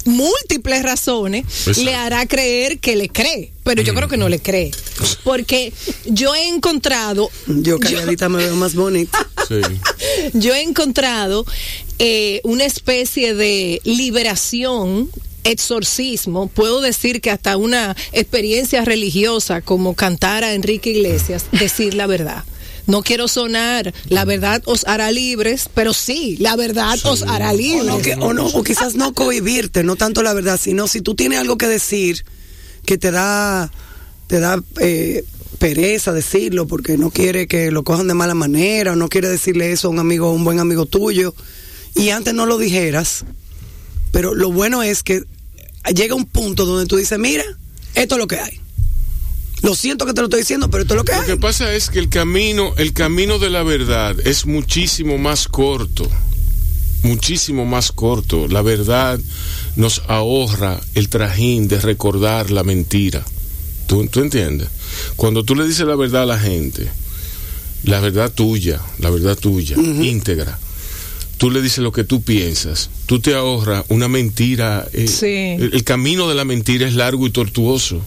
múltiples razones Exacto. le hará creer que le cree, pero yo creo que no le cree, porque yo he encontrado, Yo calladita me veo más bonita. Sí. yo he encontrado eh, una especie de liberación exorcismo, puedo decir que hasta una experiencia religiosa como cantar a Enrique Iglesias, decir la verdad. No quiero sonar, la verdad os hará libres, pero sí, la verdad os hará O, libres. no, que- o no, o quizás no cohibirte, no tanto la verdad, sino si tú tienes algo que decir que te da, te da eh, pereza decirlo porque no quiere que lo cojan de mala manera o no quiere decirle eso a un amigo, a un buen amigo tuyo y antes no lo dijeras, pero lo bueno es que llega un punto donde tú dices, mira, esto es lo que hay. Lo siento que te lo estoy diciendo, pero esto es lo que Lo que pasa es que el camino, el camino de la verdad es muchísimo más corto. Muchísimo más corto. La verdad nos ahorra el trajín de recordar la mentira. ¿Tú, tú entiendes? Cuando tú le dices la verdad a la gente, la verdad tuya, la verdad tuya, íntegra, tú le dices lo que tú piensas, tú te ahorras una mentira. eh, Sí. el, el camino de la mentira es largo y tortuoso.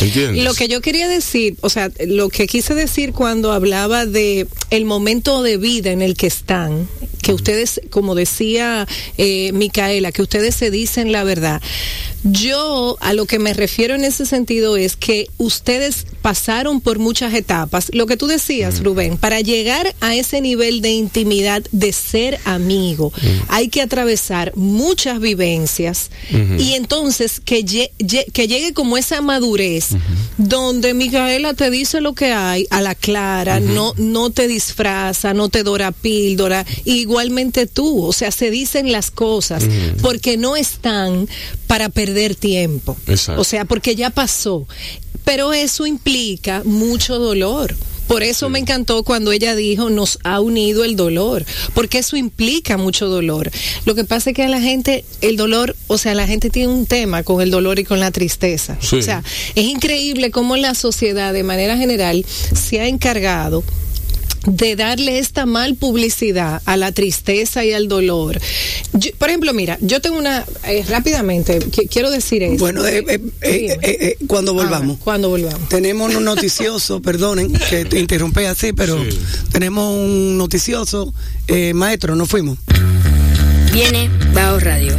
¿Entiendes? Lo que yo quería decir, o sea, lo que quise decir cuando hablaba de el momento de vida en el que están, que ustedes, como decía eh, Micaela, que ustedes se dicen la verdad. Yo a lo que me refiero en ese sentido es que ustedes pasaron por muchas etapas. Lo que tú decías, Rubén, para llegar a ese nivel de intimidad, de ser amigo, hay que atravesar muchas vivencias y entonces que, lle- lle- que llegue como esa madurez donde Micaela te dice lo que hay a la clara, no, no te disfraza, no te dora píldora, igualmente tú, o sea, se dicen las cosas porque no están para perder tiempo. Exacto. O sea, porque ya pasó. Pero eso implica mucho dolor. Por eso me encantó cuando ella dijo, nos ha unido el dolor, porque eso implica mucho dolor. Lo que pasa es que a la gente, el dolor, o sea, la gente tiene un tema con el dolor y con la tristeza. Sí. O sea, es increíble cómo la sociedad de manera general se ha encargado de darle esta mal publicidad a la tristeza y al dolor. Yo- por ejemplo, mira, yo tengo una, eh, rápidamente, qui- quiero decir esto. Bueno, eh, eh, eh, eh, eh, cuando volvamos. Ahora, cuando volvamos. Tenemos un noticioso, perdonen que te interrumpí así, pero Sí. tenemos un noticioso. Eh, maestro, nos fuimos. Viene Bao Radio,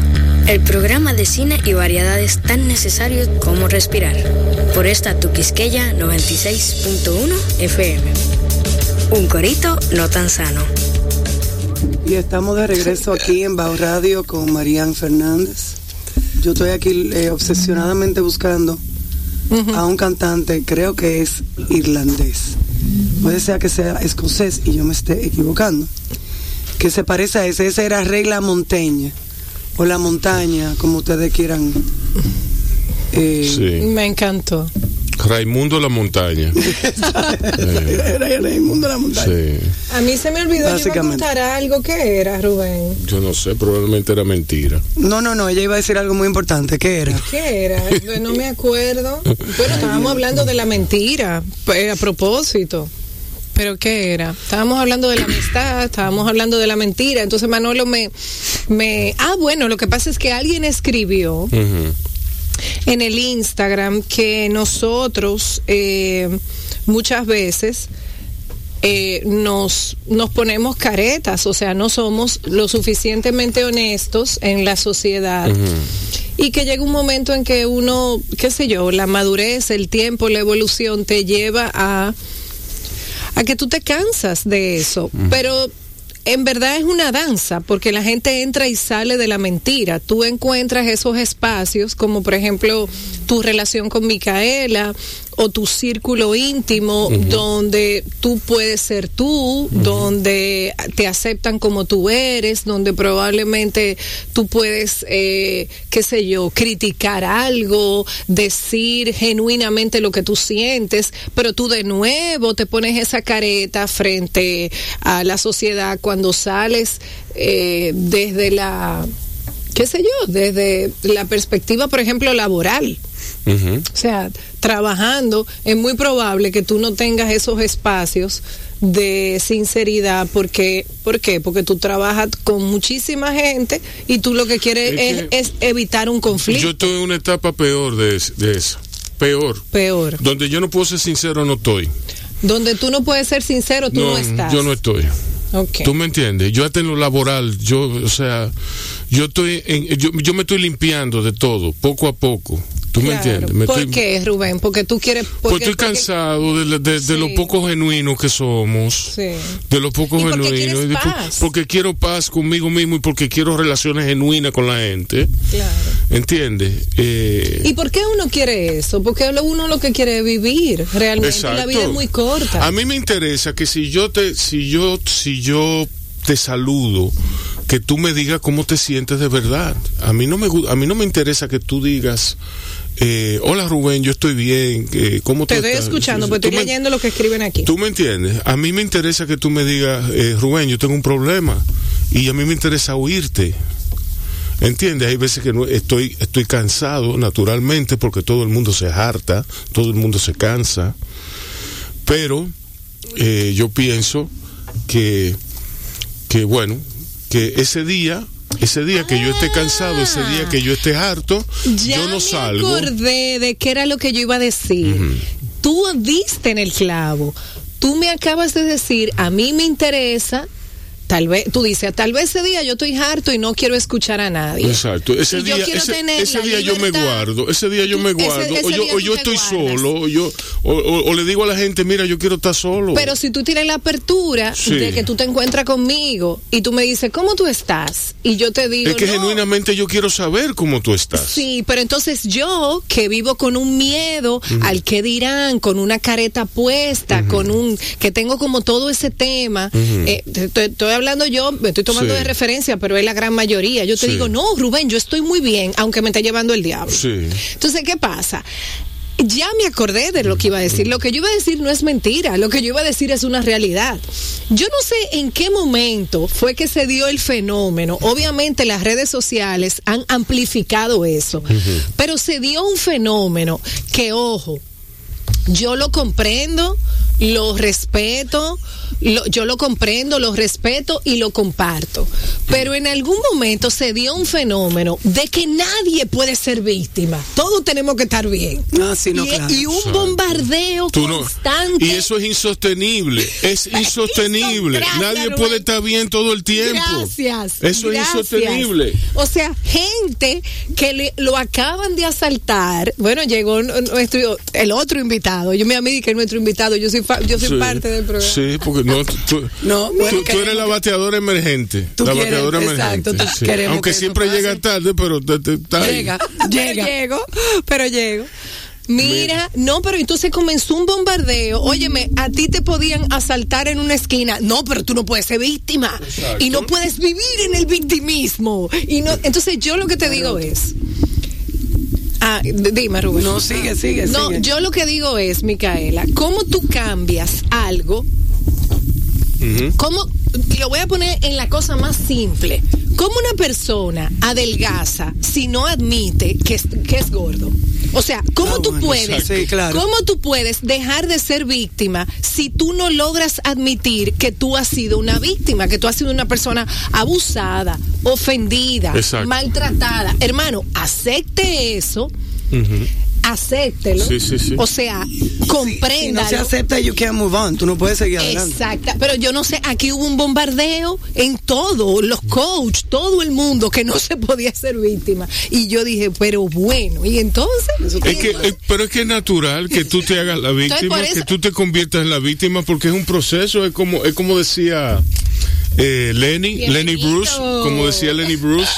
el programa de cine y variedades tan necesarios como respirar. Por esta tu Quisqueya 96.1 FM. Un corito no tan sano. Y estamos de regreso aquí en Bao Radio con Marían Fernández. Yo estoy aquí eh, obsesionadamente buscando a un cantante, creo que es irlandés. Puede ser que sea escocés y yo me esté equivocando. Que se parece a ese. Ese era Rey La Montaña. O La Montaña, como ustedes quieran. Eh, Sí. Me encantó. Raimundo la montaña. Era Raimundo La Montaña. Sí. A mí se me olvidó, yo iba a Básicamente. contar algo. ¿Qué era, Rubén? Yo no sé, probablemente era mentira. No, no, no, ella iba a decir algo muy importante. ¿Qué era? ¿Qué era? No me acuerdo. Bueno, estábamos hablando de la mentira, pues, a propósito. ¿Pero qué era? Estábamos hablando de la amistad, estábamos hablando de la mentira. Entonces Manolo me... me ah, bueno, lo que pasa es que alguien escribió. En el Instagram que nosotros eh, muchas veces eh, nos, nos ponemos caretas, o sea, no somos lo suficientemente honestos en la sociedad. Y que llega un momento en que uno, qué sé yo, la madurez, el tiempo, la evolución te lleva a, a que tú te cansas de eso. Pero en verdad es una danza, porque la gente entra y sale de la mentira. Tú encuentras esos espacios, como por ejemplo tu relación con Micaela o tu círculo íntimo, donde tú puedes ser tú, donde te aceptan como tú eres, donde probablemente tú puedes, eh, qué sé yo, criticar algo, decir genuinamente lo que tú sientes, pero tú de nuevo te pones esa careta frente a la sociedad cuando sales eh, desde la, qué sé yo, desde la perspectiva, por ejemplo, laboral. O sea, trabajando, es muy probable que tú no tengas esos espacios de sinceridad porque ¿por qué? Porque tú trabajas con muchísima gente y tú lo que quieres es, evitar un conflicto. Yo estoy en una etapa peor de, de eso. Peor. Peor. Donde yo no puedo ser sincero, no estoy. Donde tú no puedes ser sincero, tú no, estás. Yo no estoy. ¿Tú me entiendes? Yo hasta en lo laboral, yo, o sea, yo estoy, en, yo, yo me estoy limpiando de todo, poco a poco. ¿Tú me entiendes? ¿Por qué, Rubén? Porque tú quieres... Porque, estoy cansado de, de, lo poco genuinos que somos. Sí. De lo poco genuinos. Porque quiero paz conmigo mismo y porque quiero relaciones genuinas con la gente. Claro. ¿Entiendes? Eh, ¿Y por qué uno quiere eso? Porque uno lo que quiere es vivir. Realmente la vida es muy corta. A mí me interesa que si yo te... Si yo, si yo te saludo que tú me digas cómo te sientes de verdad. A mí no me a mí no me interesa que tú digas eh, hola Rubén, yo estoy bien. Eh, ¿Cómo te estoy escuchando, pues estoy leyendo lo que escriben aquí. Tú me entiendes. A mí me interesa que tú me digas, eh, Rubén, yo tengo un problema y a mí me interesa oírte. ¿Entiendes? Hay veces que no, estoy, estoy cansado, naturalmente, porque todo el mundo se harta, todo el mundo se cansa. Pero eh, yo pienso que, que, bueno, que ese día ese día que yo esté cansado, ese día que yo esté harto, yo no salgo. Me acordé de qué era lo que yo iba a decir. Tú diste en el clavo. Tú me acabas de decir, a mí me interesa tal vez, tú dices, tal vez ese día yo estoy harto y no quiero escuchar a nadie. Exacto. Ese día, ese, día yo me guardo, ese día yo me guardo, o, yo, estoy solo, o, yo, o, le digo a la gente, mira, yo quiero estar solo. Pero si tú tienes la apertura de que tú te encuentras conmigo y tú me dices, ¿cómo tú estás? Y yo te digo, es que genuinamente yo quiero saber cómo tú estás. Sí, pero entonces yo, que vivo con un miedo al que dirán, con una careta puesta, con un, que tengo como todo ese tema, eh, estoy hablando yo, me estoy tomando de referencia, pero es la gran mayoría. Yo te digo, no, Rubén, yo estoy muy bien, aunque me esté llevando el diablo. Entonces, ¿qué pasa? ya me acordé de lo que iba a decir. Lo que yo iba a decir no es mentira, lo que yo iba a decir es una realidad. Yo no sé en qué momento fue que se dio el fenómeno. Obviamente las redes sociales han amplificado eso, pero se dio un fenómeno que, ojo, yo lo comprendo, lo respeto, yo lo comprendo, lo respeto y lo comparto. Pero en algún momento se dio un fenómeno de que nadie puede ser víctima. Todos tenemos que estar bien. Ah, y, un bombardeo constante. y eso es insostenible. Es insostenible. nadie puede estar bien todo el tiempo. Gracias. Eso es insostenible. O sea, gente que lo acaban de asaltar. Bueno, llegó nuestro, el otro invitado. Yo me amigo que es nuestro invitado. Yo soy, yo soy parte del programa. Sí, porque no, tú, no, tú, eres la bateadora emergente. la bateadora emergente. Aunque siempre llega tarde, pero llega, llega. Llego, pero llego. Mira, no, pero entonces comenzó un bombardeo. Óyeme, a ti te podían asaltar en una esquina. No, pero tú no puedes ser víctima. Y no puedes vivir en el victimismo. Y no, entonces yo lo que te digo es. Ah, dime, Rubén. No, sigue, sigue. No, yo lo que digo es, Micaela, ¿cómo tú cambias algo ¿Cómo? Lo voy a poner en la cosa más simple. ¿Cómo una persona adelgaza si no admite que es, que es gordo? O sea, ¿cómo ah, tú puedes, cómo tú puedes dejar de ser víctima si tú no logras admitir que tú has sido una víctima, que tú has sido una persona abusada, ofendida, maltratada? Hermano, acepte eso acéptelo. Sí, sí, sí. O sea, Si comprenda. no se acepta, you can't move on. Tú no puedes seguir adelante. Exacta, pero yo no sé, aquí hubo un bombardeo en todo, los coach, todo el mundo que no se podía ser víctima. Y yo dije, pero bueno, y entonces... Es que, eh, pero es que es natural que tú te hagas la víctima, eso- que tú te conviertas en la víctima, porque es un proceso, es como, es como decía eh, Lenny, Lenny. Bruce, como decía Lenny Bruce.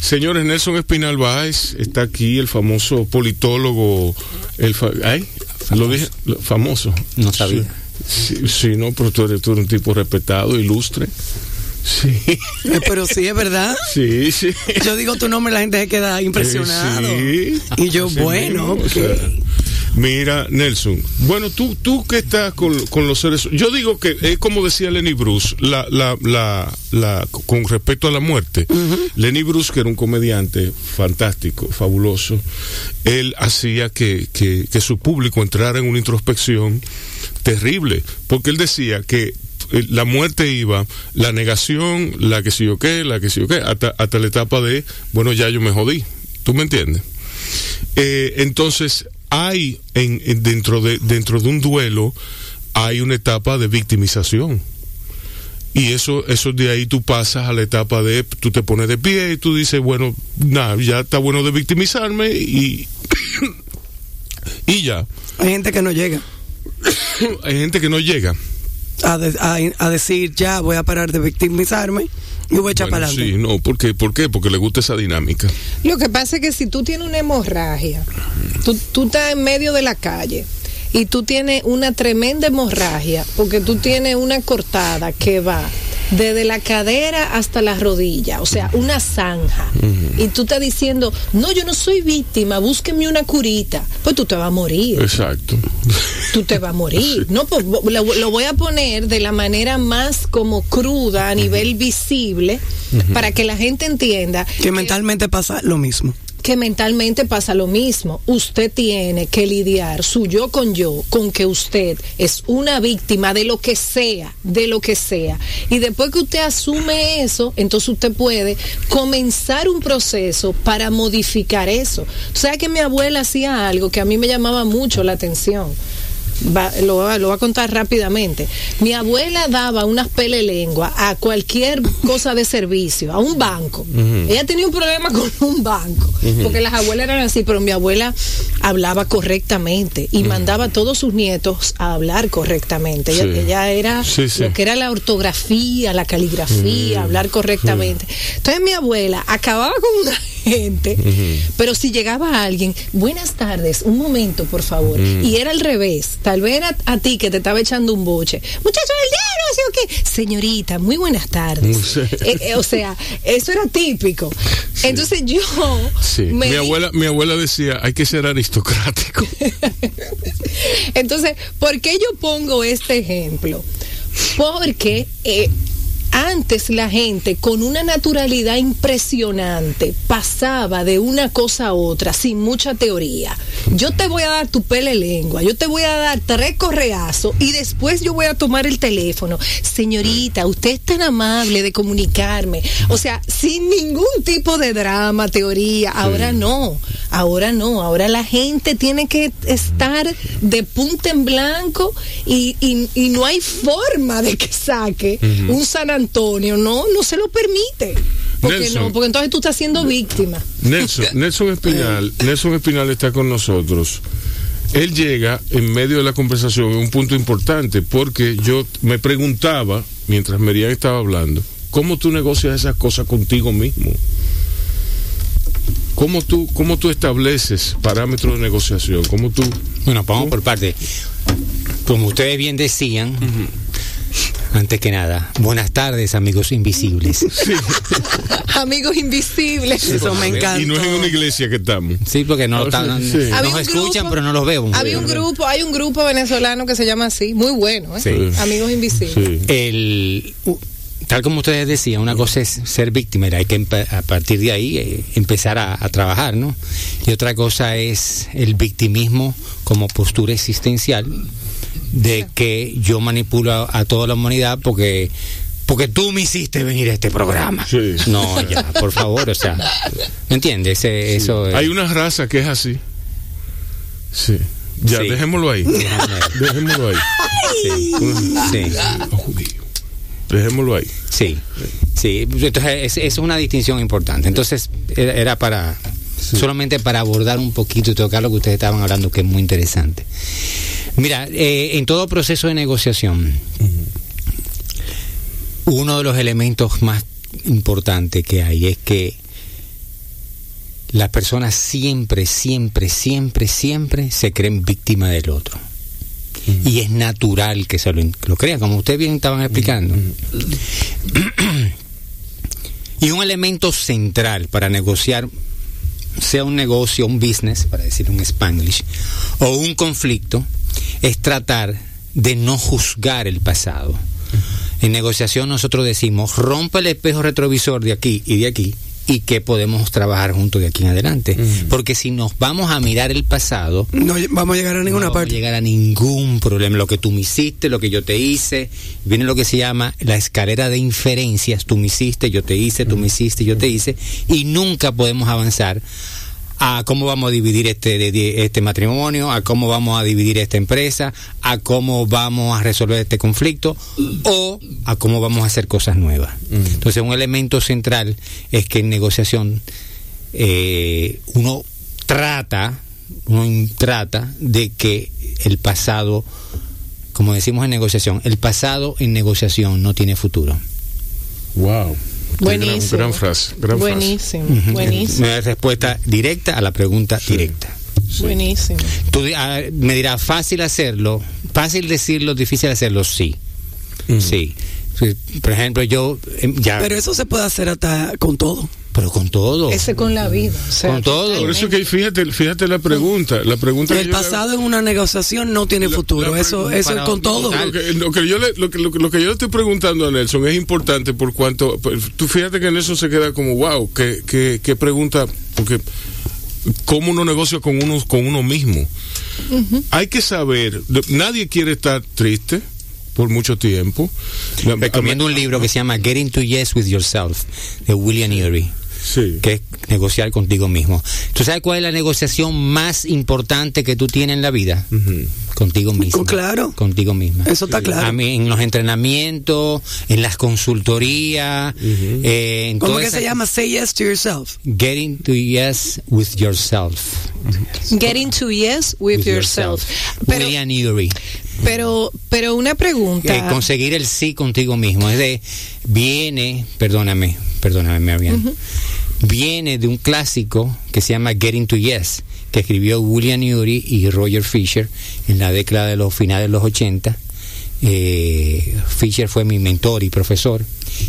Señores, Nelson Espinal Báez está aquí, el famoso politólogo, el fa- ay, lo dije, lo- famoso. No sabía. Sí, sí, sí, no, pero tú eres, tú eres un tipo respetado, ilustre. Sí, Eh, Pero sí, es verdad. sí, sí. Yo digo tu nombre, la gente se queda impresionado. Eh, sí. Y yo, Así bueno, o sea, mira, Nelson, bueno, tú, tú que estás con, con los seres, yo digo que es como decía Lenny Bruce, la, la, la, la, con respecto a la muerte. Lenny Bruce, que era un comediante fantástico, fabuloso, él hacía que, que, que su público entrara en una introspección terrible, porque él decía que eh, la muerte iba, la negación, la que sí o qué, la que sí o qué, hasta, hasta la etapa de, bueno, ya yo me jodí. ¿Tú me entiendes? Eh, entonces, hay en, en- dentro, de, dentro de un duelo, hay una etapa de victimización. Y eso, eso de ahí tú pasas a la etapa de, tú te pones de pie y tú dices, bueno, nada, ya está bueno de victimizarme y, y ya. Hay gente que no llega Hay gente que no llega. a, de- a- a decir, ya voy a parar de victimizarme y voy a echar Bueno, para adelante. sí, no, ¿por qué? ¿Por qué? Porque le gusta esa dinámica. Lo que pasa es que si tú tienes una hemorragia, tú, tú estás en medio de la calle y tú tienes una tremenda hemorragia, porque tú tienes una cortada que va desde la cadera hasta la rodilla, o sea, una zanja. Y tú estás diciendo, no, yo no soy víctima, búsqueme una curita. Pues tú te vas a morir Exacto. tú te vas a morir. No, pues lo, lo voy a poner de la manera más como cruda a nivel visible para que la gente entienda Que mentalmente pasa lo mismo. Que mentalmente pasa lo mismo. Usted tiene que lidiar su yo con yo, con que usted es una víctima de lo que sea, de lo que sea. Y después que usted asume eso, entonces usted puede comenzar un proceso para modificar eso. O sea que mi abuela hacía algo que a mí me llamaba mucho la atención. Va- lo, va- lo voy a contar rápidamente. Mi abuela daba unas pele lengua a cualquier cosa de servicio, a un banco. Ella tenía un problema con un banco, porque las abuelas eran así, pero mi abuela hablaba correctamente y mandaba a todos sus nietos a hablar correctamente. Ella, Sí. ella era Sí, sí. lo que era la ortografía, la caligrafía, hablar correctamente. Entonces mi abuela acababa con una gente, pero si llegaba alguien, buenas tardes, un momento, por favor, y era al revés, tal vez era a ti que te estaba echando un boche, muchacho del diablo, así o qué, señorita, muy buenas tardes. Sí. Eh, eh, o sea, eso era típico. Entonces yo Sí. me Mi abuela, mi abuela decía, hay que ser aristocrático. Entonces, ¿por qué yo pongo este ejemplo? Porque eh, antes la gente con una naturalidad impresionante pasaba de una cosa a otra sin mucha teoría. Yo te voy a dar tu pele lengua, yo te voy a dar tres correazos y después yo voy a tomar el teléfono. Señorita, usted es tan amable de comunicarme. O sea, sin ningún tipo de drama, teoría. Ahora no, ahora no. Ahora la gente tiene que estar de punta en blanco y, y- y no hay forma de que saque un San Antonio. No, no se lo permite. Porque Nelson. no, porque entonces tú estás siendo víctima. Nelson, Nelson Espinal, Nelson Espinal está con nosotros. Él llega en medio de la conversación en un punto importante porque yo me preguntaba, mientras Merian estaba hablando, ¿cómo tú negocias esas cosas contigo mismo? ¿Cómo tú, cómo tú estableces parámetros de negociación? ¿Cómo tú... Bueno, vamos por parte. Como ustedes bien decían, antes que nada, buenas tardes, amigos invisibles. Amigos invisibles. Eso me encanta. Y no es en una iglesia que estamos. Sí, porque no, O sea, están- sí. nos escuchan, grupo- pero no los veo. Había un grupo, hay un grupo venezolano que se llama así, muy bueno, ¿eh? Sí. Amigos invisibles. Sí. El, tal como ustedes decían, una cosa es ser víctima, y hay que a partir de ahí eh, empezar a, a trabajar, ¿no? Y otra cosa es el victimismo como postura existencial de que yo manipulo a, a toda la humanidad porque porque tú me hiciste venir a este programa. Sí. No, ya, por favor, o sea, ¿me entiendes? Eh, Eso es- Hay una raza que es así. Sí. Ya, Sí. dejémoslo ahí. Dejémoslo ahí. Sí. Sí. Dejémoslo ahí. Sí, sí. Entonces, es, es una distinción importante. Entonces, era, era para solamente para abordar un poquito y tocar lo que ustedes estaban hablando, que es muy interesante. Mira, eh, en todo proceso de negociación, uno de los elementos más importantes que hay es que las personas siempre, siempre, siempre, siempre se creen víctimas del otro. Y es natural que se lo, lo crean, como ustedes bien estaban explicando. y un elemento central para negociar, sea un negocio, un business, para decir un spanglish, o un conflicto, es tratar de no juzgar el pasado. En negociación nosotros decimos, rompe el espejo retrovisor de aquí y de aquí y que podemos trabajar juntos de aquí en adelante. Porque si nos vamos a mirar el pasado, No vamos a llegar a ninguna no vamos parte. a llegar a ningún problema. Lo que tú me hiciste, lo que yo te hice, viene lo que se llama la escalera de inferencias. Tú me hiciste, yo te hice, tú me hiciste, yo te hice. Y nunca podemos avanzar a cómo vamos a dividir este, este matrimonio, a cómo vamos a dividir esta empresa, a cómo vamos a resolver este conflicto o a cómo vamos a hacer cosas nuevas. Entonces un elemento central es que en negociación eh, uno trata, uno trata de que el pasado, como decimos en negociación, el pasado en negociación no tiene futuro. Wow. Buenísimo. Gran, gran frase. Gran frase. buenísimo, buenísimo, Una respuesta directa a la pregunta directa. buenísimo. Tú di- ah, me dirás, fácil hacerlo, fácil decirlo, difícil hacerlo, sí. Sí. Sí, Por ejemplo, yo em, ya, Pero eso se puede hacer hasta con todo. Pero con todo. Ese con la vida. o sea, Con todo. Por eso que fíjate, fíjate la pregunta. La pregunta El pasado en una negociación no tiene La- futuro. la eso es con todo. Lo que, lo que yo le, lo, que, lo, que- lo que yo le estoy preguntando a Nelson es importante por cuanto tú fíjate que Nelson se queda como wow qué, qué, qué pregunta porque cómo uno negocia con uno con uno mismo hay que saber nadie quiere estar triste por mucho tiempo Recomiendo un libro que se llama Getting to Yes with Yourself de William Ury. Sí que es negociar contigo mismo. ¿Tú sabes cuál es la negociación más importante que tú tienes en la vida? Contigo mismo. Claro. Contigo misma. Eso está claro. A mí, en los entrenamientos, en las consultorías, eh, en ¿Cómo que esa- se llama? Say yes to yourself. Getting to yes with yourself. Getting to yes with, yourself. Pero, William Ury. pero, pero una pregunta. Eh, conseguir el sí contigo mismo. Es de, viene, perdóname, perdóname, bien. Viene de un clásico que se llama Getting to Yes, que escribió William Ury y Roger Fisher en la década de los finales de los 80. Eh, Fisher fue mi mentor y profesor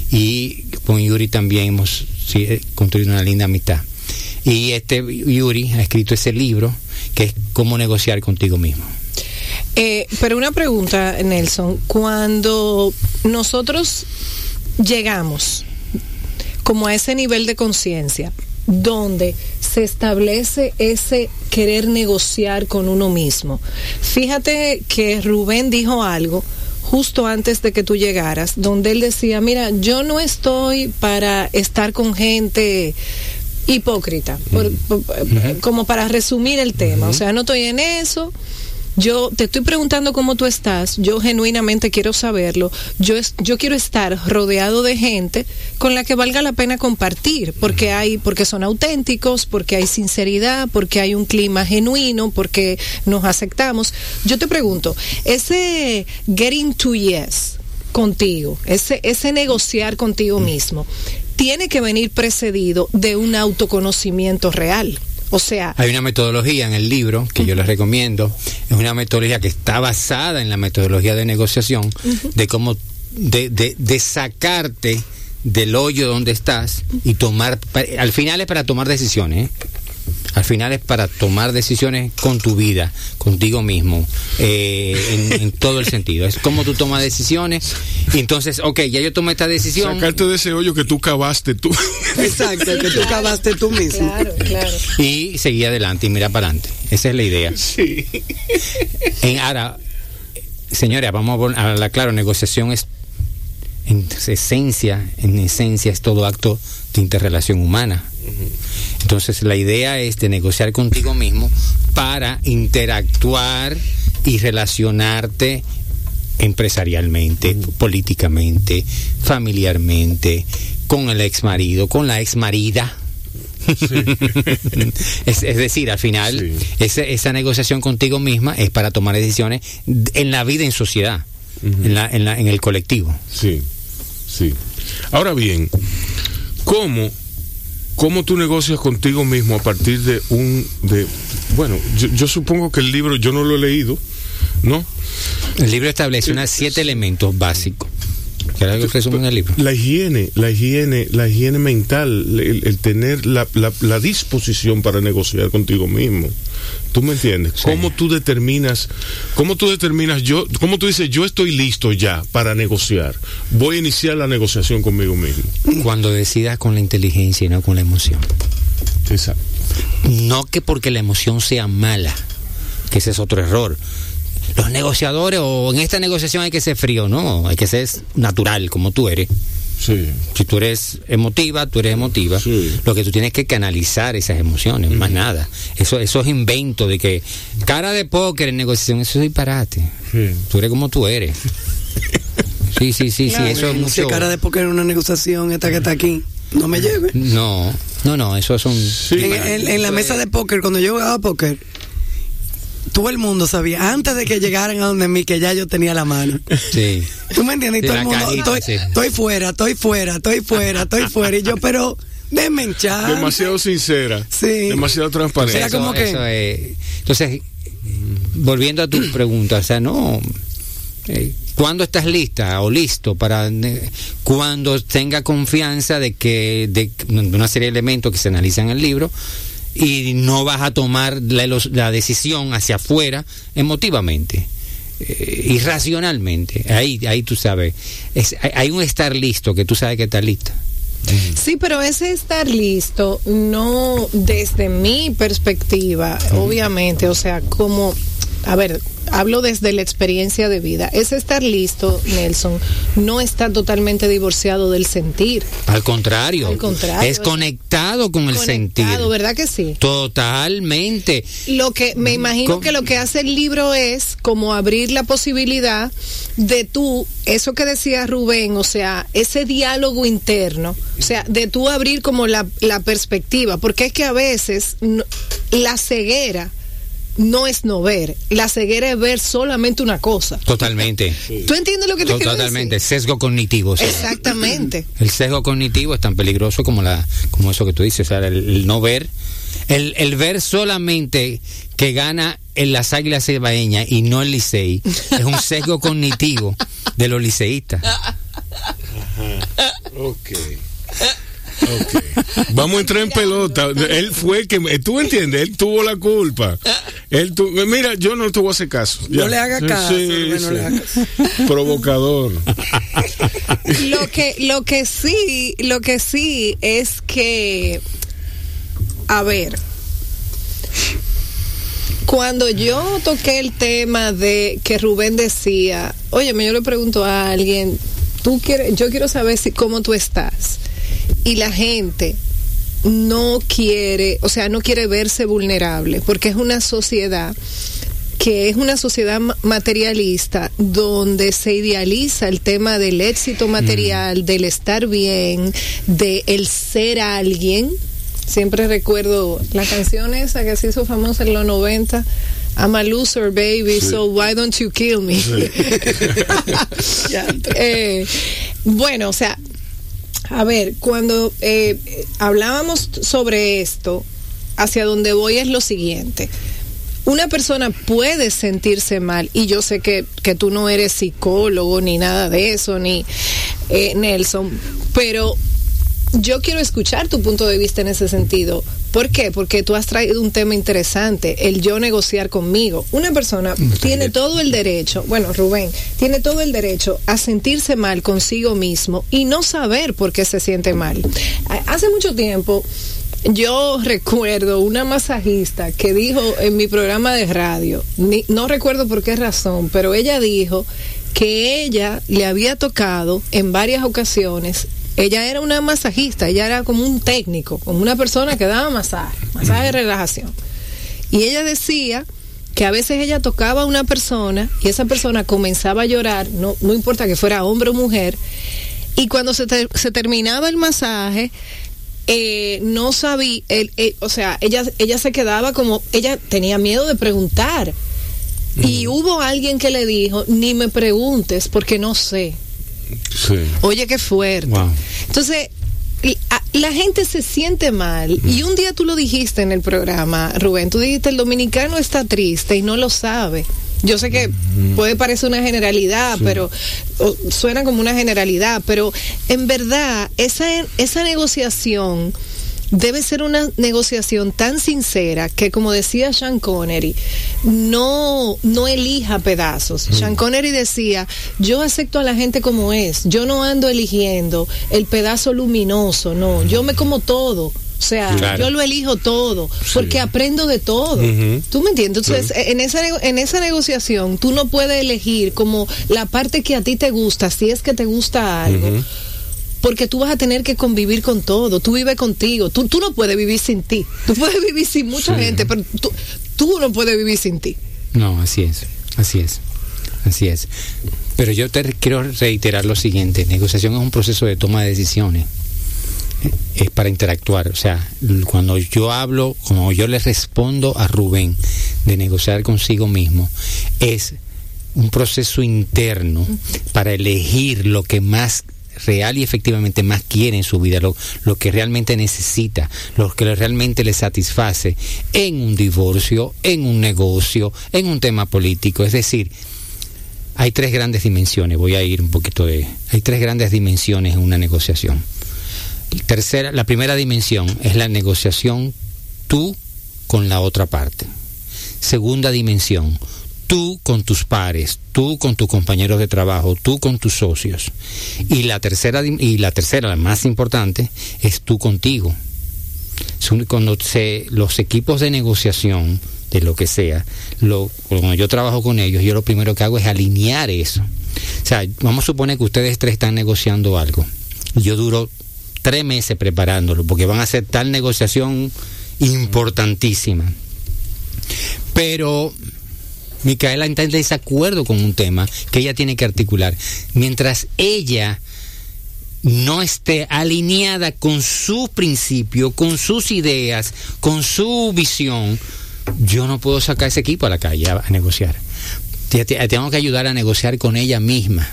y con Yuri también hemos sí, eh, construido una linda amistad. Y este Yuri ha escrito ese libro que es cómo negociar contigo mismo. Eh, pero una pregunta, Nelson. Cuando nosotros llegamos como a ese nivel de conciencia, donde se establece ese querer negociar con uno mismo. Fíjate que Rubén dijo algo justo antes de que tú llegaras, donde él decía, mira, yo no estoy para estar con gente hipócrita, por- por- como para resumir el tema, o sea, no estoy en eso. Yo te estoy preguntando cómo tú estás, yo genuinamente quiero saberlo, yo, es- yo quiero estar rodeado de gente con la que valga la pena compartir, porque hay, porque son auténticos, porque hay sinceridad, porque hay un clima genuino, porque nos aceptamos. Yo te pregunto, ese getting to yes contigo, ese, ese negociar contigo mismo, tiene que venir precedido de un autoconocimiento real. O sea, Hay una metodología en el libro que yo les recomiendo. Es una metodología que está basada en la metodología de negociación, de cómo, de, de, de sacarte del hoyo donde estás y tomar, al final es para tomar decisiones. ¿eh? Al final es para tomar decisiones con tu vida, contigo mismo, eh, en, en todo el sentido. Es como tú tomas decisiones y entonces, ok, ya yo tomé esta decisión. sacarte de ese hoyo que tú cavaste tú Exacto, que tú cavaste tú mismo. claro, claro. y seguir adelante y mirar para adelante. Esa es la idea. sí En, ahora, señora, vamos a hablar claro, negociación es en esencia, en esencia es todo acto de interrelación humana. Entonces la idea es de negociar contigo mismo para interactuar y relacionarte empresarialmente, políticamente, familiarmente, con el ex marido, con la ex marida. es, es, decir, al final, Sí. esa, esa negociación contigo misma es para tomar decisiones en la vida en sociedad, en, la, en, la, en el colectivo. Sí, sí. Ahora bien, ¿cómo, cómo tú negocias contigo mismo a partir de un... de Bueno, yo, yo supongo que el libro yo no lo he leído, ¿no? El libro establece unos siete elementos básicos. El libro. La higiene, la higiene, la higiene mental, el, el tener la, la, la disposición para negociar contigo mismo. ¿Tú me entiendes? Sí. ¿Cómo tú determinas, cómo tú determinas yo, cómo tú dices yo estoy listo ya para negociar? Voy a iniciar la negociación conmigo mismo. Cuando decidas con la inteligencia y no con la emoción. Exacto. No que porque la emoción sea mala, que ese es otro error. Los negociadores o en esta negociación hay que ser frío, no, hay que ser natural como tú eres. Sí. Si tú eres emotiva, tú eres emotiva. Sí. Lo que tú tienes que canalizar esas emociones, más nada. Eso, esos inventos de que cara de póker en negociación, eso es disparate. Sí. Tú eres como tú eres. Sí, sí, sí, Claro, sí, eso es Si mucho. cara de póker en una negociación, esta que está aquí, no me lleve. No, no, no, eso son. Sí. En, en- en la mesa de póker, cuando yo jugaba póker, todo el mundo sabía, antes de que llegaran a donde mí, que ya yo tenía la mano. Sí. ¿Tú me entiendes? Y todo el mundo, cajita, estoy, sí. estoy fuera, estoy fuera, estoy fuera, estoy fuera. Y yo, pero, déme hinchar. Demasiado sincera. Sí. Demasiado transparente. Era como que- eso es- entonces, volviendo a tu pregunta, o sea, no. Eh, ¿Cuándo estás lista o listo para ne- cuando tenga confianza de que de, de una serie de elementos que se analizan en el libro y no vas a tomar la, la decisión hacia afuera emotivamente? eh, irracionalmente. Ahí ahí tú sabes. Es- hay, hay un estar listo que tú sabes que está lista. Sí, pero ese estar listo, no desde mi perspectiva, obviamente, o sea, como, a ver, hablo desde la experiencia de vida. Ese estar listo, Nelson, no está totalmente divorciado del sentir. al contrario, Al contrario, es es- conectado con el sentir Conectado, ¿verdad que sí? Totalmente. Lo que me imagino ¿Cómo? que lo que hace el libro es como abrir la posibilidad de tú, eso que decía Rubén, o sea, ese diálogo interno, o sea, de tú abrir como la, la perspectiva, porque es que a veces no- la ceguera no es no ver, la ceguera es ver solamente una cosa. Totalmente. ¿Tú entiendes lo que te quiero Totalmente. decir? Sesgo cognitivo. o sea, Exactamente. El sesgo cognitivo es tan peligroso como la, como eso que tú dices, o sea, el, el no ver, el, el ver solamente que gana en las águilas cebaeñas y no el Licey, es un sesgo cognitivo de los liceístas. Ok. Ok. Vamos a entrar en pelota. Él fue que. Tú entiendes, él tuvo la culpa. Él tu- Mira, yo no te voy a hacer caso. No le haga caso, Rubén, no le haga Provocador. lo que lo que sí lo que sí es que a ver cuando yo toqué el tema de que Rubén decía oye yo le pregunto a alguien tú quieres yo quiero saber si cómo tú estás y la gente no quiere o sea no quiere verse vulnerable porque es una sociedad que es una sociedad ma- materialista donde se idealiza el tema del éxito material, del estar bien, de el ser alguien. Siempre recuerdo la canción esa que se hizo famosa en los 90. I'm a loser, baby, so why don't you kill me? Eh, bueno, o sea, a ver, cuando eh, hablábamos sobre esto, hacia donde voy es lo siguiente. Una persona puede sentirse mal, y yo sé que, que tú no eres psicólogo ni nada de eso, ni eh, Nelson, pero yo quiero escuchar tu punto de vista en ese sentido. ¿Por qué? Porque tú has traído un tema interesante, el yo negociar conmigo. Una persona tiene todo el derecho, bueno, Rubén, tiene todo el derecho a sentirse mal consigo mismo y no saber por qué se siente mal. Ha- Hace mucho tiempo yo recuerdo una masajista que dijo en mi programa de radio, ni- no recuerdo por qué razón, pero ella dijo que ella le había tocado en varias ocasiones. Ella era una masajista, ella era como un técnico, como una persona que daba masaje, masaje de relajación. Y ella decía que a veces ella tocaba a una persona y esa persona comenzaba a llorar, no, no importa que fuera hombre o mujer, y cuando se, ter- se terminaba el masaje, eh, no sabía, el- eh, o sea, ella, ella se quedaba como, ella tenía miedo de preguntar. Y hubo alguien que le dijo, ni me preguntes porque no sé. Sí. Oye, qué fuerte. Wow. Entonces, la gente se siente mal. Y un día tú lo dijiste en el programa, Rubén, tú dijiste, el dominicano está triste y no lo sabe. Yo sé que puede parecer una generalidad, pero o, suena como una generalidad, pero en verdad esa, esa negociación debe ser una negociación tan sincera que como decía Sean Connery, no, no elija pedazos. Sean Connery decía, yo acepto a la gente como es, yo no ando eligiendo el pedazo luminoso, no, yo me como todo. O sea, Claro. yo lo elijo todo, porque aprendo de todo. ¿Tú me entiendes? Entonces, en, esa, en esa negociación, tú no puedes elegir como la parte que a ti te gusta, si es que te gusta algo. Porque tú vas a tener que convivir con todo. Tú vives contigo. Tú, tú no puedes vivir sin ti. Tú puedes vivir sin mucha gente, pero tú, tú no puedes vivir sin ti. No, así es, así es, así es. Pero yo te quiero reiterar lo siguiente, negociación es un proceso de toma de decisiones, Eh, es para interactuar, o sea, cuando yo hablo, como yo le respondo a Rubén de negociar consigo mismo, es un proceso interno para elegir lo que más real y efectivamente más quiere en su vida, lo, lo que realmente necesita, lo que realmente le satisface en un divorcio, en un negocio, en un tema político. Es decir, hay tres grandes dimensiones, voy a ir un poquito de... Hay tres grandes dimensiones en una negociación. Tercera, la primera dimensión es la negociación tú con la otra parte. Segunda dimensión, tú con tus pares, tú con tus compañeros de trabajo, tú con tus socios. Y la tercera, y la tercera, la más importante, es tú contigo. Cuando se, los equipos de negociación, de lo que sea, lo, cuando yo trabajo con ellos, yo lo primero que hago es alinear eso. O sea, vamos a suponer que ustedes tres están negociando algo. Yo duro tres meses preparándolo, porque van a hacer tal negociación importantísima. Pero Micaela está en desacuerdo con un tema que ella tiene que articular. Mientras ella no esté alineada con su principio, con sus ideas, con su visión, yo no puedo sacar ese equipo a la calle a, a negociar. Te- te- Tengo que ayudar a negociar con ella misma.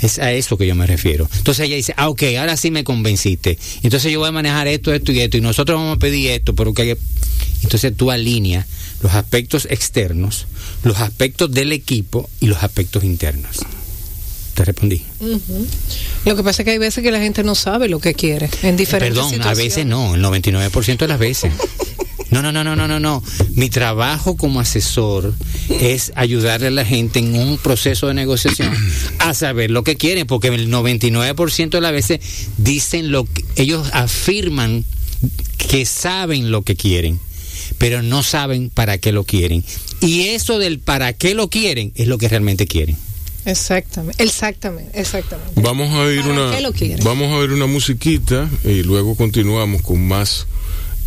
Es a eso que yo me refiero. Entonces ella dice, ah, ok, ahora sí me convenciste. Entonces yo voy a manejar esto, esto y esto, y nosotros vamos a pedir esto, pero que... Entonces tú alineas los aspectos externos, los aspectos del equipo y los aspectos internos. Te respondí. Lo que pasa es que hay veces que la gente no sabe lo que quiere en diferentes Perdón, a veces no, el 99% de las veces. No, no, no, no, no, no, no. Mi trabajo como asesor es ayudarle a la gente en un proceso de negociación a saber lo que quieren, porque el 99% de las veces dicen lo que ellos afirman que saben lo que quieren, pero no saben para qué lo quieren. Y eso del para qué lo quieren es lo que realmente quieren. Exactamente, exactamente, exactamente. Vamos a oír ¿Para una vamos a oír una musiquita y luego continuamos con más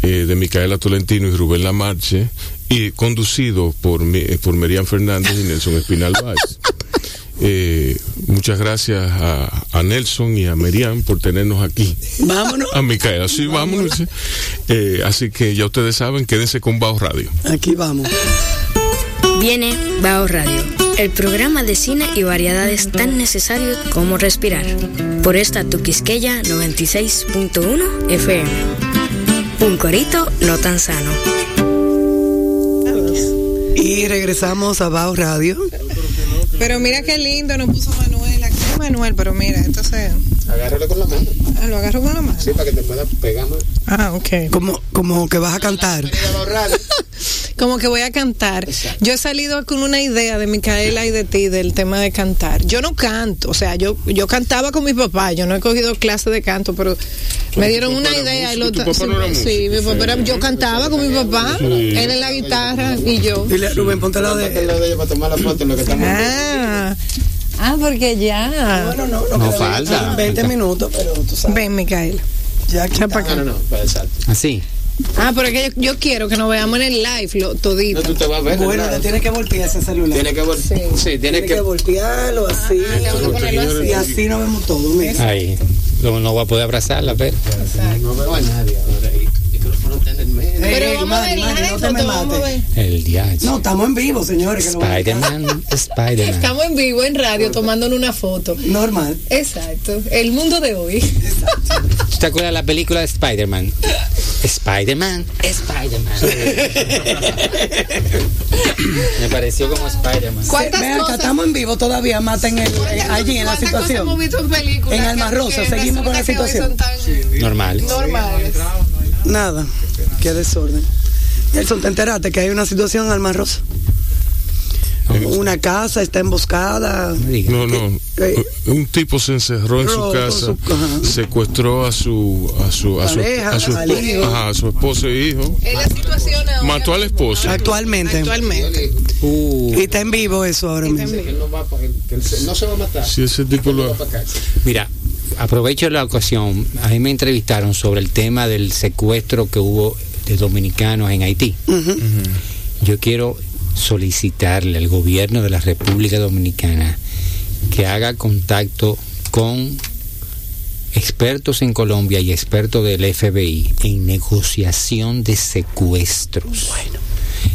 eh, de Micaela Tolentino y Rubén Lamarche y conducido por mi- eh, por Merian Fernández y Nelson Espinal Valls. Eh, muchas gracias a, a Nelson y a Merian por tenernos aquí. Vámonos. A Micaela, sí, vámonos. Eh, así que ya ustedes saben, quédense con Bajo Radio. Aquí vamos. Viene Bao Radio, el programa de cine y variedades tan necesario como respirar. Por esta tu Quisqueya 96.1 FM. Un corito no tan sano. Y regresamos a Bao Radio. Pero mira qué lindo nos puso Manuel. Aquí es Manuel, pero mira, entonces. Agárralo con la mano, Ah, lo agarro con la mano. para que te pueda pegar más. Ah, ok. Como, como que vas a cantar. Como que voy a cantar. Yo he salido con una idea de Micaela y de ti del tema de cantar. Yo no canto, o sea, yo yo cantaba con mi papá, yo no he cogido clase de canto, pero me dieron una idea y lo ¿Tu papá no era Sí, mi papá era- yo cantaba con mi papá, él en la guitarra y yo. Dile Rubén, ponte al lado de de ella para tomar la foto en lo que estamos. Ah, ah, porque ya. Bueno, no, no, No falta. 20, 20 minutos, pero tú sabes. Ven, Micaela. Ya Echa pa' acá. No, no, no, para el salto. Así. Ah, pero es que yo, yo quiero que nos veamos en el live, lo, todito. No, tú te vas a ver. Bueno, ¿verdad? te tienes que voltear ese celular. Tiene que vol- Sí. Sí, tiene Tienes que que. voltearlo así. tengo que ponerlo así. y así nos vemos todos. Ahí. No, no va a poder abrazarla, pero. No veo a nadie ahora. Pero vamos a ver no te me mates. El día. No, estamos en vivo, señores. Spider-Man, Spider-Man. Estamos en vivo en radio tomándonos una foto. Normal. Exacto. El mundo de hoy. ¿Tú te acuerdas de la película de Spider-Man? Spider-Man, Spider-Man. Me pareció como Spider-Man. Estamos en vivo todavía, mata en el, eh, allí en la ¿Cuántas cosas situación. hemos visto en películas En Alma Rosa, seguimos con la situación. normales. Nada, qué desorden. Nelson, ¿te enteraste que hay una situación en Alma Rosa? Una casa está emboscada. No. No, no. Eh, Un tipo se encerró en su casa, secuestró a su a su a su, a su, al a su esposo e hijo, Es la situación ahora. mató a la esposa. Actualmente. Actualmente. Uh, Y está en vivo eso ahora mismo. No, se- va a matar. Si ese tipo lo. Mira, aprovecho la ocasión. A mí me entrevistaron sobre el tema del secuestro que hubo de dominicanos en Haití. Yo quiero solicitarle al gobierno de la República Dominicana que haga contacto con expertos en Colombia y expertos del FBI en negociación de secuestros.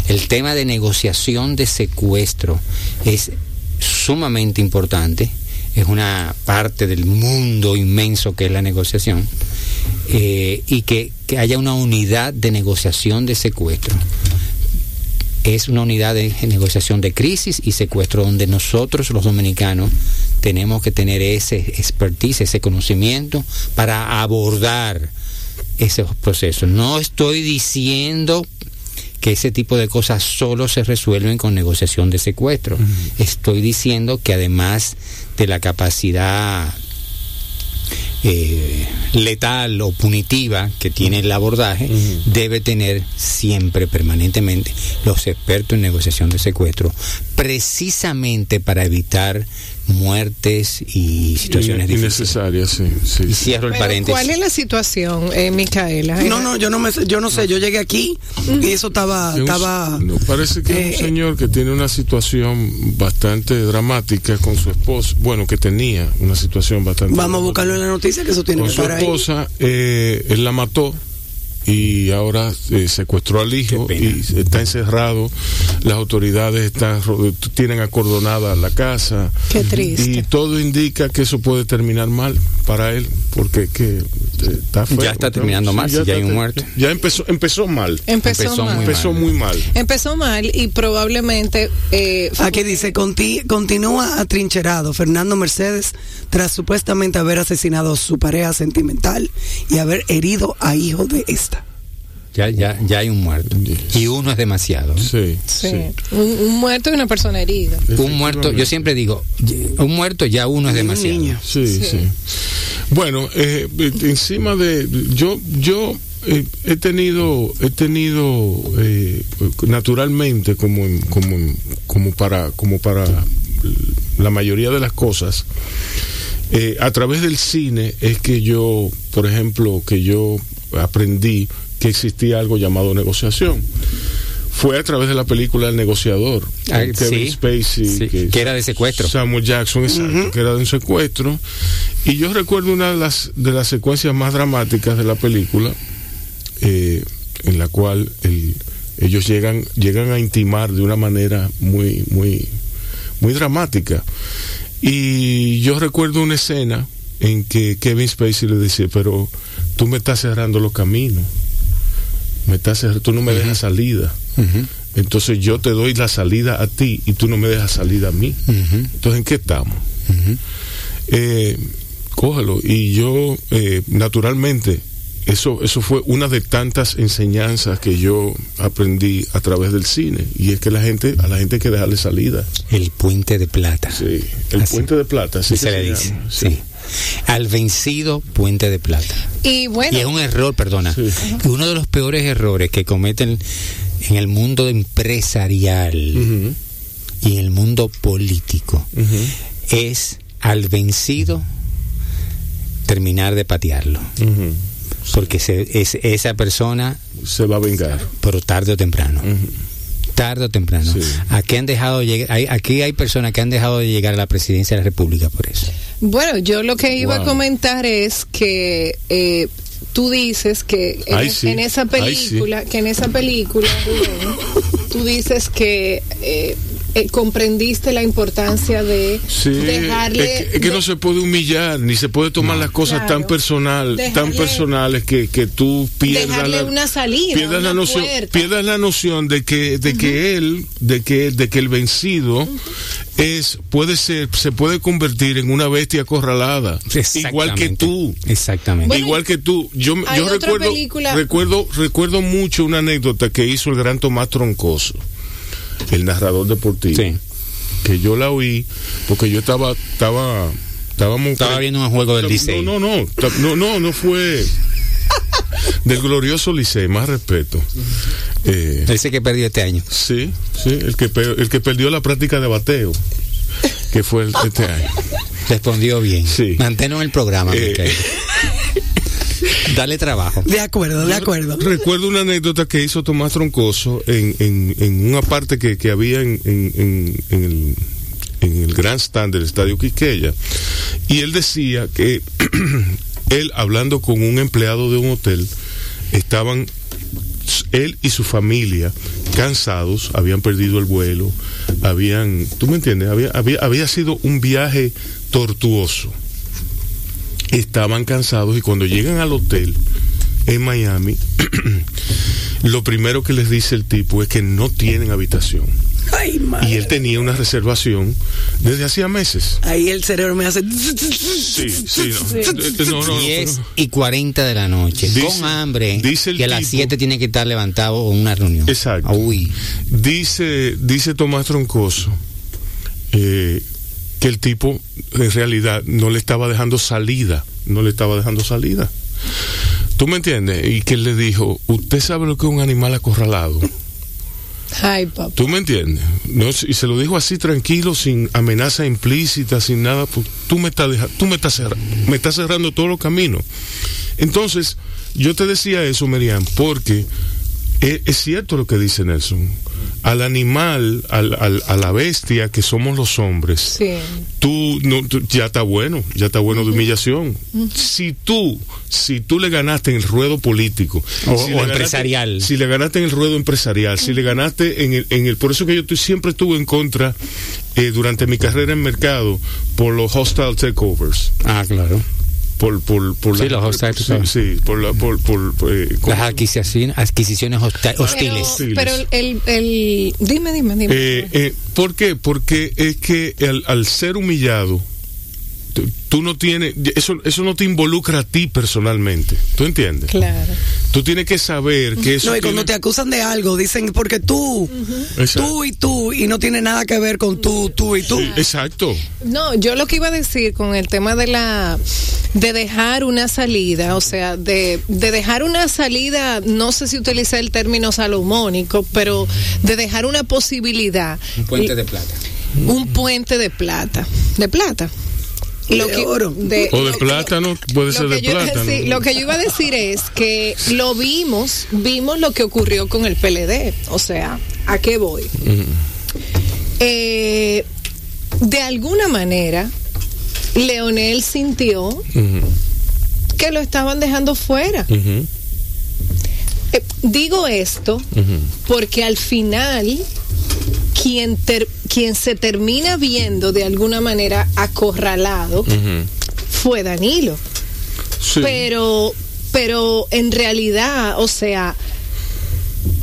El tema de negociación de secuestro es sumamente importante, es una parte del mundo inmenso que es la negociación, eh, y que, que haya una unidad de negociación de secuestro es una unidad de negociación de crisis y secuestro donde nosotros los dominicanos tenemos que tener ese expertise, ese conocimiento para abordar esos procesos. No estoy diciendo que ese tipo de cosas solo se resuelven con negociación de secuestro. Estoy diciendo que además de la capacidad eh, letal o punitiva que tiene el abordaje, debe tener siempre, permanentemente, los expertos en negociación de secuestro, precisamente para evitar muertes y situaciones difíciles. innecesarias, sí, sí. Y cierro el paréntesis. ¿Cuál es la situación, eh, Micaela? No, no, yo no me, sé- yo no sé, yo llegué aquí y eso estaba, Es un- estaba. no, parece que eh, es un señor que tiene una situación bastante dramática con su esposa. Bueno, que tenía una situación bastante. Vamos a buscarlo en la noticia que eso tiene Con que su esposa, eh, él la mató y ahora eh, secuestró al hijo Qué y está encerrado. Las autoridades están tienen acordonada la casa. Qué triste. Y todo indica que eso puede terminar mal para él, porque que, eh, está feo. Ya está terminando mal, si ya hay un muerto. Ya empezó, empezó mal. Empezó, Empezó mal. muy Empezó mal. muy mal. Empezó mal y probablemente... Eh, Aquí dice, conti- continúa atrincherado Fernando Mercedes tras supuestamente haber asesinado a su pareja sentimental y haber herido a hijo de esta. Ya, ya, ya hay un muerto. Yes. Y uno es demasiado. Sí, sí. sí. Un, un muerto y una persona herida. Un muerto, yo siempre digo, un muerto ya uno es un demasiado. niño. Sí, sí. Bueno, eh, eh, encima de yo yo eh, he tenido he tenido eh, naturalmente como en- como en- como para como para la mayoría de las cosas eh, a través del cine es que yo por ejemplo que yo aprendí que existía algo llamado negociación. Fue a través de la película El negociador Ah, Kevin sí, Spacey sí, que era de secuestro. Samuel Jackson exacto, que era de un secuestro. Y yo recuerdo una de las de las secuencias más dramáticas de la película eh, en la cual el- ellos llegan llegan a intimar de una manera muy muy muy dramática. Y yo recuerdo una escena en que Kevin Spacey le dice pero tú me estás cerrando los caminos me estás cerrando, tú no me dejas salida. Entonces yo te doy la salida a ti y tú no me dejas salida a mí. Entonces en qué estamos eh, cógelo y yo eh, naturalmente eso eso fue una de tantas enseñanzas que yo aprendí a través del cine. Y es que la gente a la gente hay que dejarle salida. El puente de plata. sí el Así. puente de plata así se le dice. llama, sí. Al vencido puente de plata. Y bueno, Y es un error, perdona. Sí. Uno de los peores errores que cometen en el mundo empresarial y en el mundo político es al vencido terminar de patearlo. Porque se- es, esa persona, Se va a vengar. pero tarde o temprano. Tarde o temprano. Sí. Aquí han dejado de llegar, hay- aquí hay personas que han dejado de llegar a la presidencia de la República por eso. Bueno, yo lo que iba Wow. a comentar es que eh, tú dices que en, Ay, es- sí. en esa Ay, película, que en esa película, tú dices que eh, eh, comprendiste la importancia de Sí, dejarle es que, es que de- no se puede humillar, ni se puede tomar las cosas Claro. tan personal, tan personales que, que tú pierdas dejarle la, una salida, pierdas la noción, puerta. pierdas la noción de que, de que él, de que, de que el vencido es, puede ser, se puede convertir en una bestia acorralada, igual que tú. Exactamente. Bueno, Igual que tú, yo, yo recuerdo, película- recuerdo, recuerdo mucho una anécdota que hizo el gran Tomás Troncoso, el narrador deportivo Sí. que yo la oí porque yo estaba estaba estábamos Estaba viendo un juego del Licey. no no no no no no fue del glorioso Licey más respeto Eh, Ese que perdió este año. sí sí el que el que perdió la práctica de bateo que fue el- este año Respondió bien. Sí. Manténlo en el programa, Eh. Dale trabajo. De acuerdo, de acuerdo. Recuerdo una anécdota que hizo Tomás Troncoso en, en, en una parte que, que había en, en, en- en el, en el Grand Stand del Estadio Quisqueya. Y él decía que él, hablando con un empleado de un hotel, estaban él y su familia cansados, habían perdido el vuelo, habían, ¿tú me entiendes? Había, había, había sido un viaje tortuoso estaban cansados y cuando llegan al hotel en Miami, lo primero que les dice el tipo es que no tienen habitación. Ay, madre. Y él tenía una reservación desde hacía meses. Ahí el cerebro me hace. Sí, sí, no. No, no, no, 10 no. y 40 de la noche, Dice- con hambre, dice el y a las tipo- 7 tiene que estar levantado en una reunión. Exacto. Uy, Dice, dice Tomás Troncoso eh, que el tipo en realidad no le estaba dejando salida, no le estaba dejando salida. ¿Tú me entiendes? Y que él le dijo, ¿usted sabe lo que es un animal acorralado? Ay, papá. ¿Tú me entiendes? No, y se lo dijo así tranquilo, sin amenaza implícita, sin nada. Pues, tú me estás deja- tú me estás cerra- me estás cerrando todos los caminos. Entonces, yo te decía eso, Merian, porque es, es cierto lo que dice Nelson. Al animal, al, al- a la bestia que somos los hombres, Sí. tú, no, tú- ya está bueno, ya está bueno de humillación. Si tú, si tú le ganaste en el ruedo político, O- si o le ganaste- empresarial. si le ganaste en el ruedo empresarial, si le ganaste en el, en el por eso que yo estoy- siempre estuve en contra eh, durante mi carrera en mercado por los hostile takeovers, ah, claro. Por por, por Sí, los hostile sí, sí, por la por, por, eh, Las adquisiciones, adquisiciones hostiles. Pero, pero el, el, Dime, dime, dime. Eh, eh, ¿Por qué? Porque es que al, al ser humillado, tú, tú no tienes, eso, eso no te involucra a ti personalmente. ¿Tú entiendes? claro. Tú tienes que saber que eso. No, y cuando te acusan de algo, dicen porque tú, tú y tú, y no tiene nada que ver con tú, tú y tú. Sí, exacto. No, yo lo que iba a decir con el tema de la de dejar una salida, o sea, de, de dejar una salida, no sé si utilicé el término salomónico, pero de dejar una posibilidad. Un puente de plata. Un puente de plata. De plata. De oro. O de lo- plátano, puede lo ser de que plátano. decir- lo que yo iba a decir es que lo vimos, vimos lo que ocurrió con el PLD. O sea, ¿a qué voy? Eh, de alguna manera, Leonel sintió que lo estaban dejando fuera. Eh, digo esto porque al final quien ter- quien se termina viendo de alguna manera acorralado fue Danilo. Sí. Pero, pero en realidad, o sea,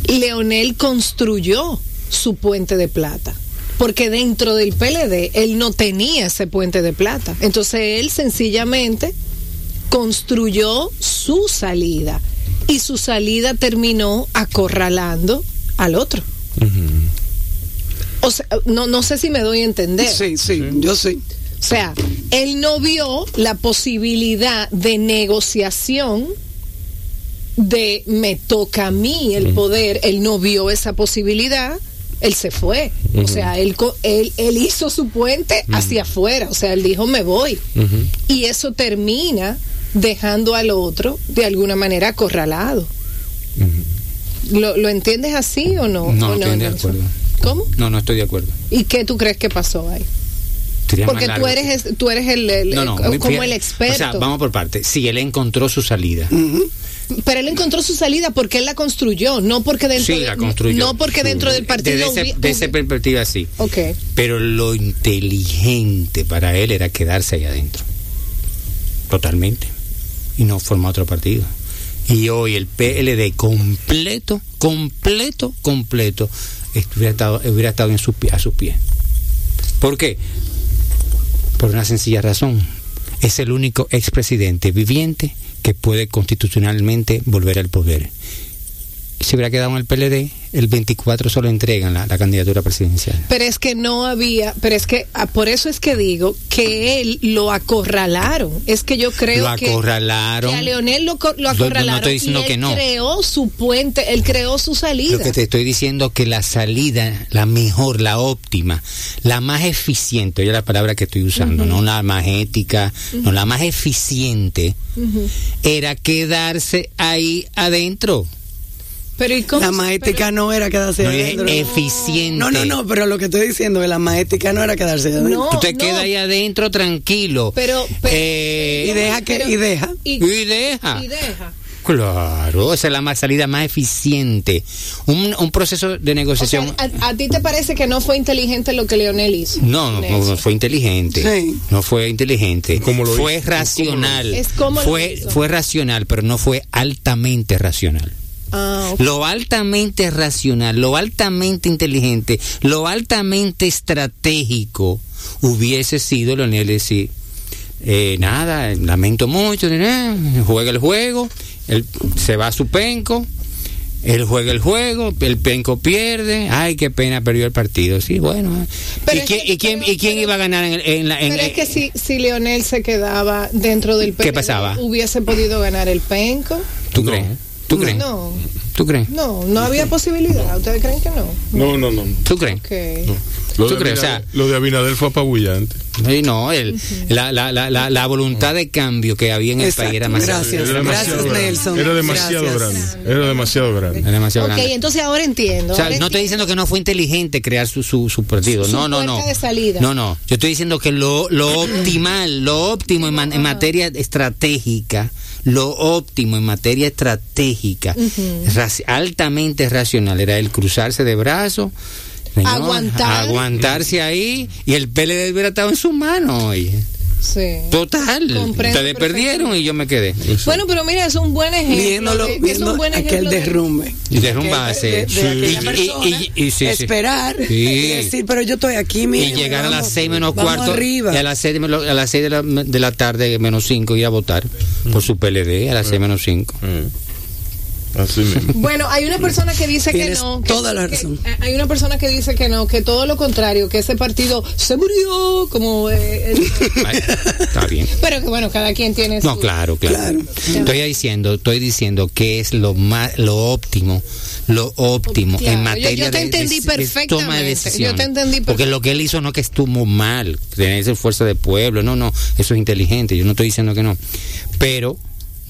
Leonel construyó su puente de plata. Porque dentro del PLD él no tenía ese puente de plata. Entonces él sencillamente construyó su salida. Y su salida terminó acorralando al otro. O sea, no, no sé si me doy a entender. Sí, sí, yo sí. O sea, él no vio la posibilidad de negociación de me toca a mí el poder, él no vio esa posibilidad, él se fue. O sea, él, co- él, él hizo su puente hacia afuera. O sea, él dijo, me voy. Y eso termina dejando al otro de alguna manera acorralado. ¿Lo, ¿Lo entiendes así o no? No, ¿O estoy de Nelson? acuerdo. ¿Cómo? No, no estoy de acuerdo. ¿Y qué tú crees que pasó ahí? Porque tú eres, tú eres el, el- No, no, como fíjate, el experto. O sea, vamos por parte. Sí, él encontró su salida. Pero él encontró su salida porque él la construyó, no porque dentro, Sí, la construyó. no porque dentro del partido Desde ese- hubi- de esa perspectiva, sí. Ok. Pero lo inteligente para él era quedarse ahí adentro. Totalmente. Y no formar otro partido. Y hoy el PLD completo, completo, completo, hubiera estado, hubiera estado en pie- a sus pies. ¿Por qué? Por una sencilla razón. Es el único expresidente viviente que puede constitucionalmente volver al poder. Si hubiera quedado en el PLD, el 24 solo entregan la, la candidatura presidencial. Pero es que no había, pero es que ah, por eso es que digo que él lo acorralaron. Es que yo creo Lo que, acorralaron. que a Leonel lo, co- lo No- no acorralaron estoy diciendo y él que no. creó su puente, él creó su salida. Lo que te estoy diciendo que la salida, la mejor, la óptima, la más eficiente, oye la palabra que estoy usando, no la más ética, no la más eficiente, era quedarse ahí adentro. Pero ¿y cómo La maética no era quedarse No es eficiente. No, no, no, pero lo que estoy diciendo es la maética no era quedarse adentro. No, Tú te no. quedas ahí adentro tranquilo. Pero- pero- Eh, Y deja que, Pero- y deja. y, y deja. y deja. Claro, esa es la más salida más eficiente. Un, un proceso de O sea, negociación. a, a ti te parece que no fue inteligente lo que Leonel hizo? No, no, no fue inteligente. Sí. No fue inteligente. ¿Cómo lo fue hizo? racional. Lo fue, fue racional, pero no fue altamente racional. Ah. Lo altamente racional, lo altamente inteligente, lo altamente estratégico hubiese sido Leonel decir, eh, nada, lamento mucho, eh, juega el juego, él se va a su penco, él juega el juego, el penco pierde, ay, qué pena, perdió el partido, sí, bueno. eh. Pero ¿Y, es quién, que- y quién, pero- y quién pero- iba a ganar en, la... en- Pero es que si, si Leonel se quedaba dentro del ¿Qué PLD, pasaba? hubiese podido ganar el penco. ¿Tú No. crees? ¿Tú crees? No, ¿Tú crees? no, no había posibilidad. ¿Ustedes creen que no? No, no, no. ¿Tú crees? Ok. Lo, ¿Tú de crees? O sea- lo de Abinader fue apabullante. Sí, no, el, la, la, la, la, la voluntad de cambio que había en el Exacto, país era más gracias. Era demasiado Gracias, grande. Nelson. Era demasiado Gracias. grande. Era demasiado grande. Era demasiado Ok, grande. entonces ahora entiendo. O sea, ahora no estoy entiendo. diciendo que no fue inteligente crear su, su, su partido. Su no, no, no. de salida. No, no. Yo estoy diciendo que lo, lo optimal, lo óptimo en, man- en materia estratégica, lo óptimo en materia estratégica, raci- altamente racional, era el cruzarse de brazos. señor, Aguantar. Aguantarse ahí y el PLD hubiera estado en sus manos. oye. Sí. Total. Comprendo Ustedes perdieron y yo me quedé. Bueno, pero mira, es un buen ejemplo. Viéndolo, de- es viendo un buen aquel ejemplo de- derrumbe. Y derrumbarse. De, de Sí. aquella Y- y- persona, y- y- sí, sí. esperar Sí. y decir, pero yo estoy aquí, mira, y llegar a las vamos- seis menos vamos cuarto arriba. y a las seis, de, melo- a las seis de, la, de la tarde menos cinco ir a votar por su PLD a las seis menos cinco Eh, Así mismo. Bueno, hay una persona que dice que no. que- toda la razón. eh, hay una persona que dice que no, que todo lo contrario, que ese partido se murió, como. eh, el- Ay, está bien pero que bueno, cada quien tiene no su- claro claro, Claro. estoy diciendo estoy diciendo que es lo más lo óptimo lo óptimo Claro, en materia yo te de- entendí de, de toma de decisiones yo te entendí porque lo que él hizo no es que estuvo mal tener fuerza de pueblo no no eso es inteligente yo no estoy diciendo que no pero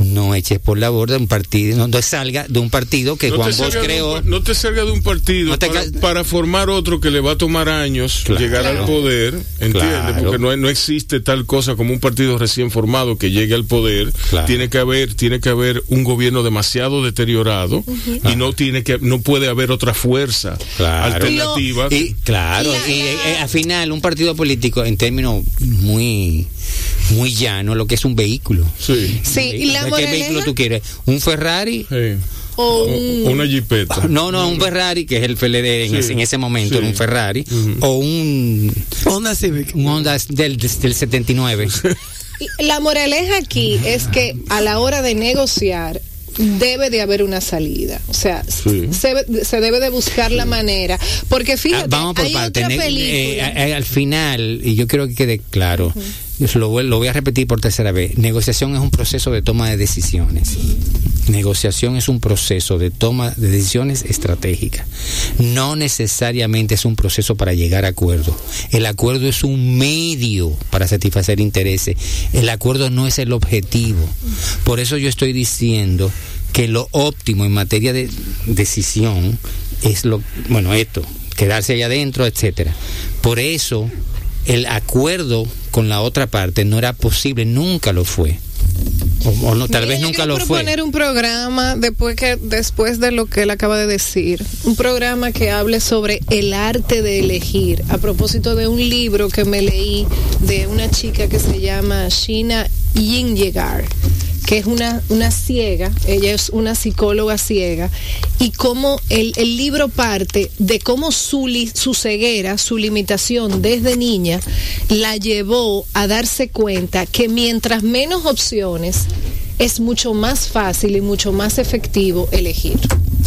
no eches por la borda un partido, no, no salga de un partido que No Juan Bosch creó. un, no te salga de un partido No para, formar otro que le va a tomar años Claro. llegar al poder, ¿entiendes? Claro. Porque no, no existe tal cosa como un partido recién formado que llegue al poder. Claro. Tiene que haber, tiene que haber un gobierno demasiado deteriorado y no tiene que, no puede haber otra fuerza Claro. alternativa. Y claro, La- y la- eh, al final un partido político en términos muy muy llano, lo que es un vehículo. sí. Sí, y la ¿Qué vehículo tú quieres? ¿Un Ferrari? sí. o O- un- una jipeta. No, no, un Ferrari, que es el FLD en, Sí. ese, en ese momento, Sí. era un Ferrari, o un, Honda Civic. un Honda del, del 79. La moraleja aquí es que a la hora de negociar debe de haber una salida, o sea, Sí. se, se debe de buscar la manera, porque Ah, fíjate, Vamos por hay parte. otra Ne- película. eh, eh, al final, y yo creo que quede claro, lo, lo voy a repetir por tercera vez, negociación es un proceso de toma de decisiones. Negociación es un proceso de toma de decisiones estratégicas. No necesariamente es un proceso para llegar a acuerdo. El acuerdo es un medio para satisfacer intereses. El acuerdo no es el objetivo. Por eso yo estoy diciendo que lo óptimo en materia de decisión es lo, bueno, esto, quedarse allá adentro, etcétera. Por eso el acuerdo con la otra parte no era posible, nunca lo fue. O, no, tal Mira, vez nunca lo fue. proponer un programa después que después de lo que él acaba de decir, un programa que hable sobre el arte de elegir. A propósito de un libro que me leí de una chica que se llama Shina Yinyegar que es una, una ciega, ella es una psicóloga ciega, y cómo el, el libro parte de cómo su, li- su ceguera, su limitación desde niña, la llevó a darse cuenta que mientras menos opciones, es mucho más fácil y mucho más efectivo elegir.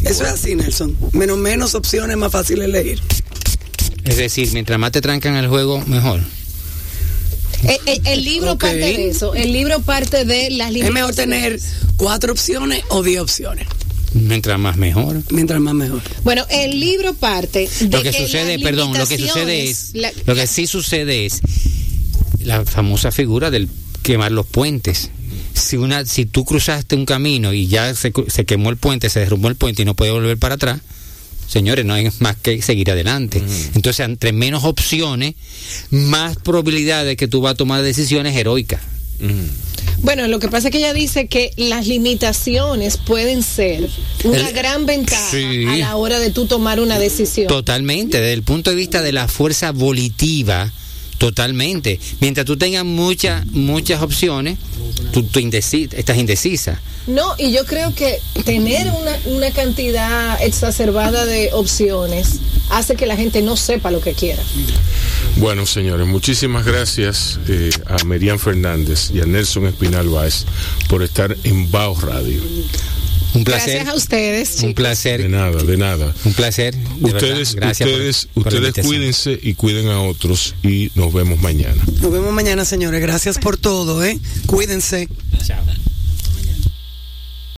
Eso es así, Nelson. Menos menos opciones, más fácil elegir. Es decir, mientras más te trancan el juego, mejor. El, el- el libro parte de eso, el libro parte de las Es mejor tener cuatro opciones o diez opciones. Mientras más mejor. Mientras más mejor. Bueno, el libro parte de Lo que sucede, perdón, lo que sucede es, la- lo que sí sucede es la famosa figura del quemar los puentes. Si una, si tú cruzaste un camino y ya se, se quemó el puente, se derrumbó el puente y no puede volver para atrás, señores, no hay más que seguir adelante. Entonces, entre menos opciones, más probabilidad de que tú vas a tomar decisiones heroicas. Bueno, lo que pasa es que ella dice que las limitaciones pueden ser una El- gran ventaja Sí. a la hora de tú tomar una decisión. Totalmente, desde el punto de vista de la fuerza volitiva, totalmente. Mientras tú tengas muchas muchas opciones, tú, tú indeci- estás indecisa. No, y yo creo que tener una, una cantidad exacerbada de opciones hace que la gente no sepa lo que quiera. Bueno, señores, muchísimas gracias eh, a Merian Fernández y a Nelson Espinal Báez por estar en Bao Radio. Un placer. Gracias a ustedes, Un chicos. De placer. nada, de nada. Un placer. de Ustedes. Gracias ustedes, por ustedes cuídense y cuiden a otros y nos vemos mañana. Nos vemos mañana, señores. Gracias por todo, ¿eh? Cuídense. Chao.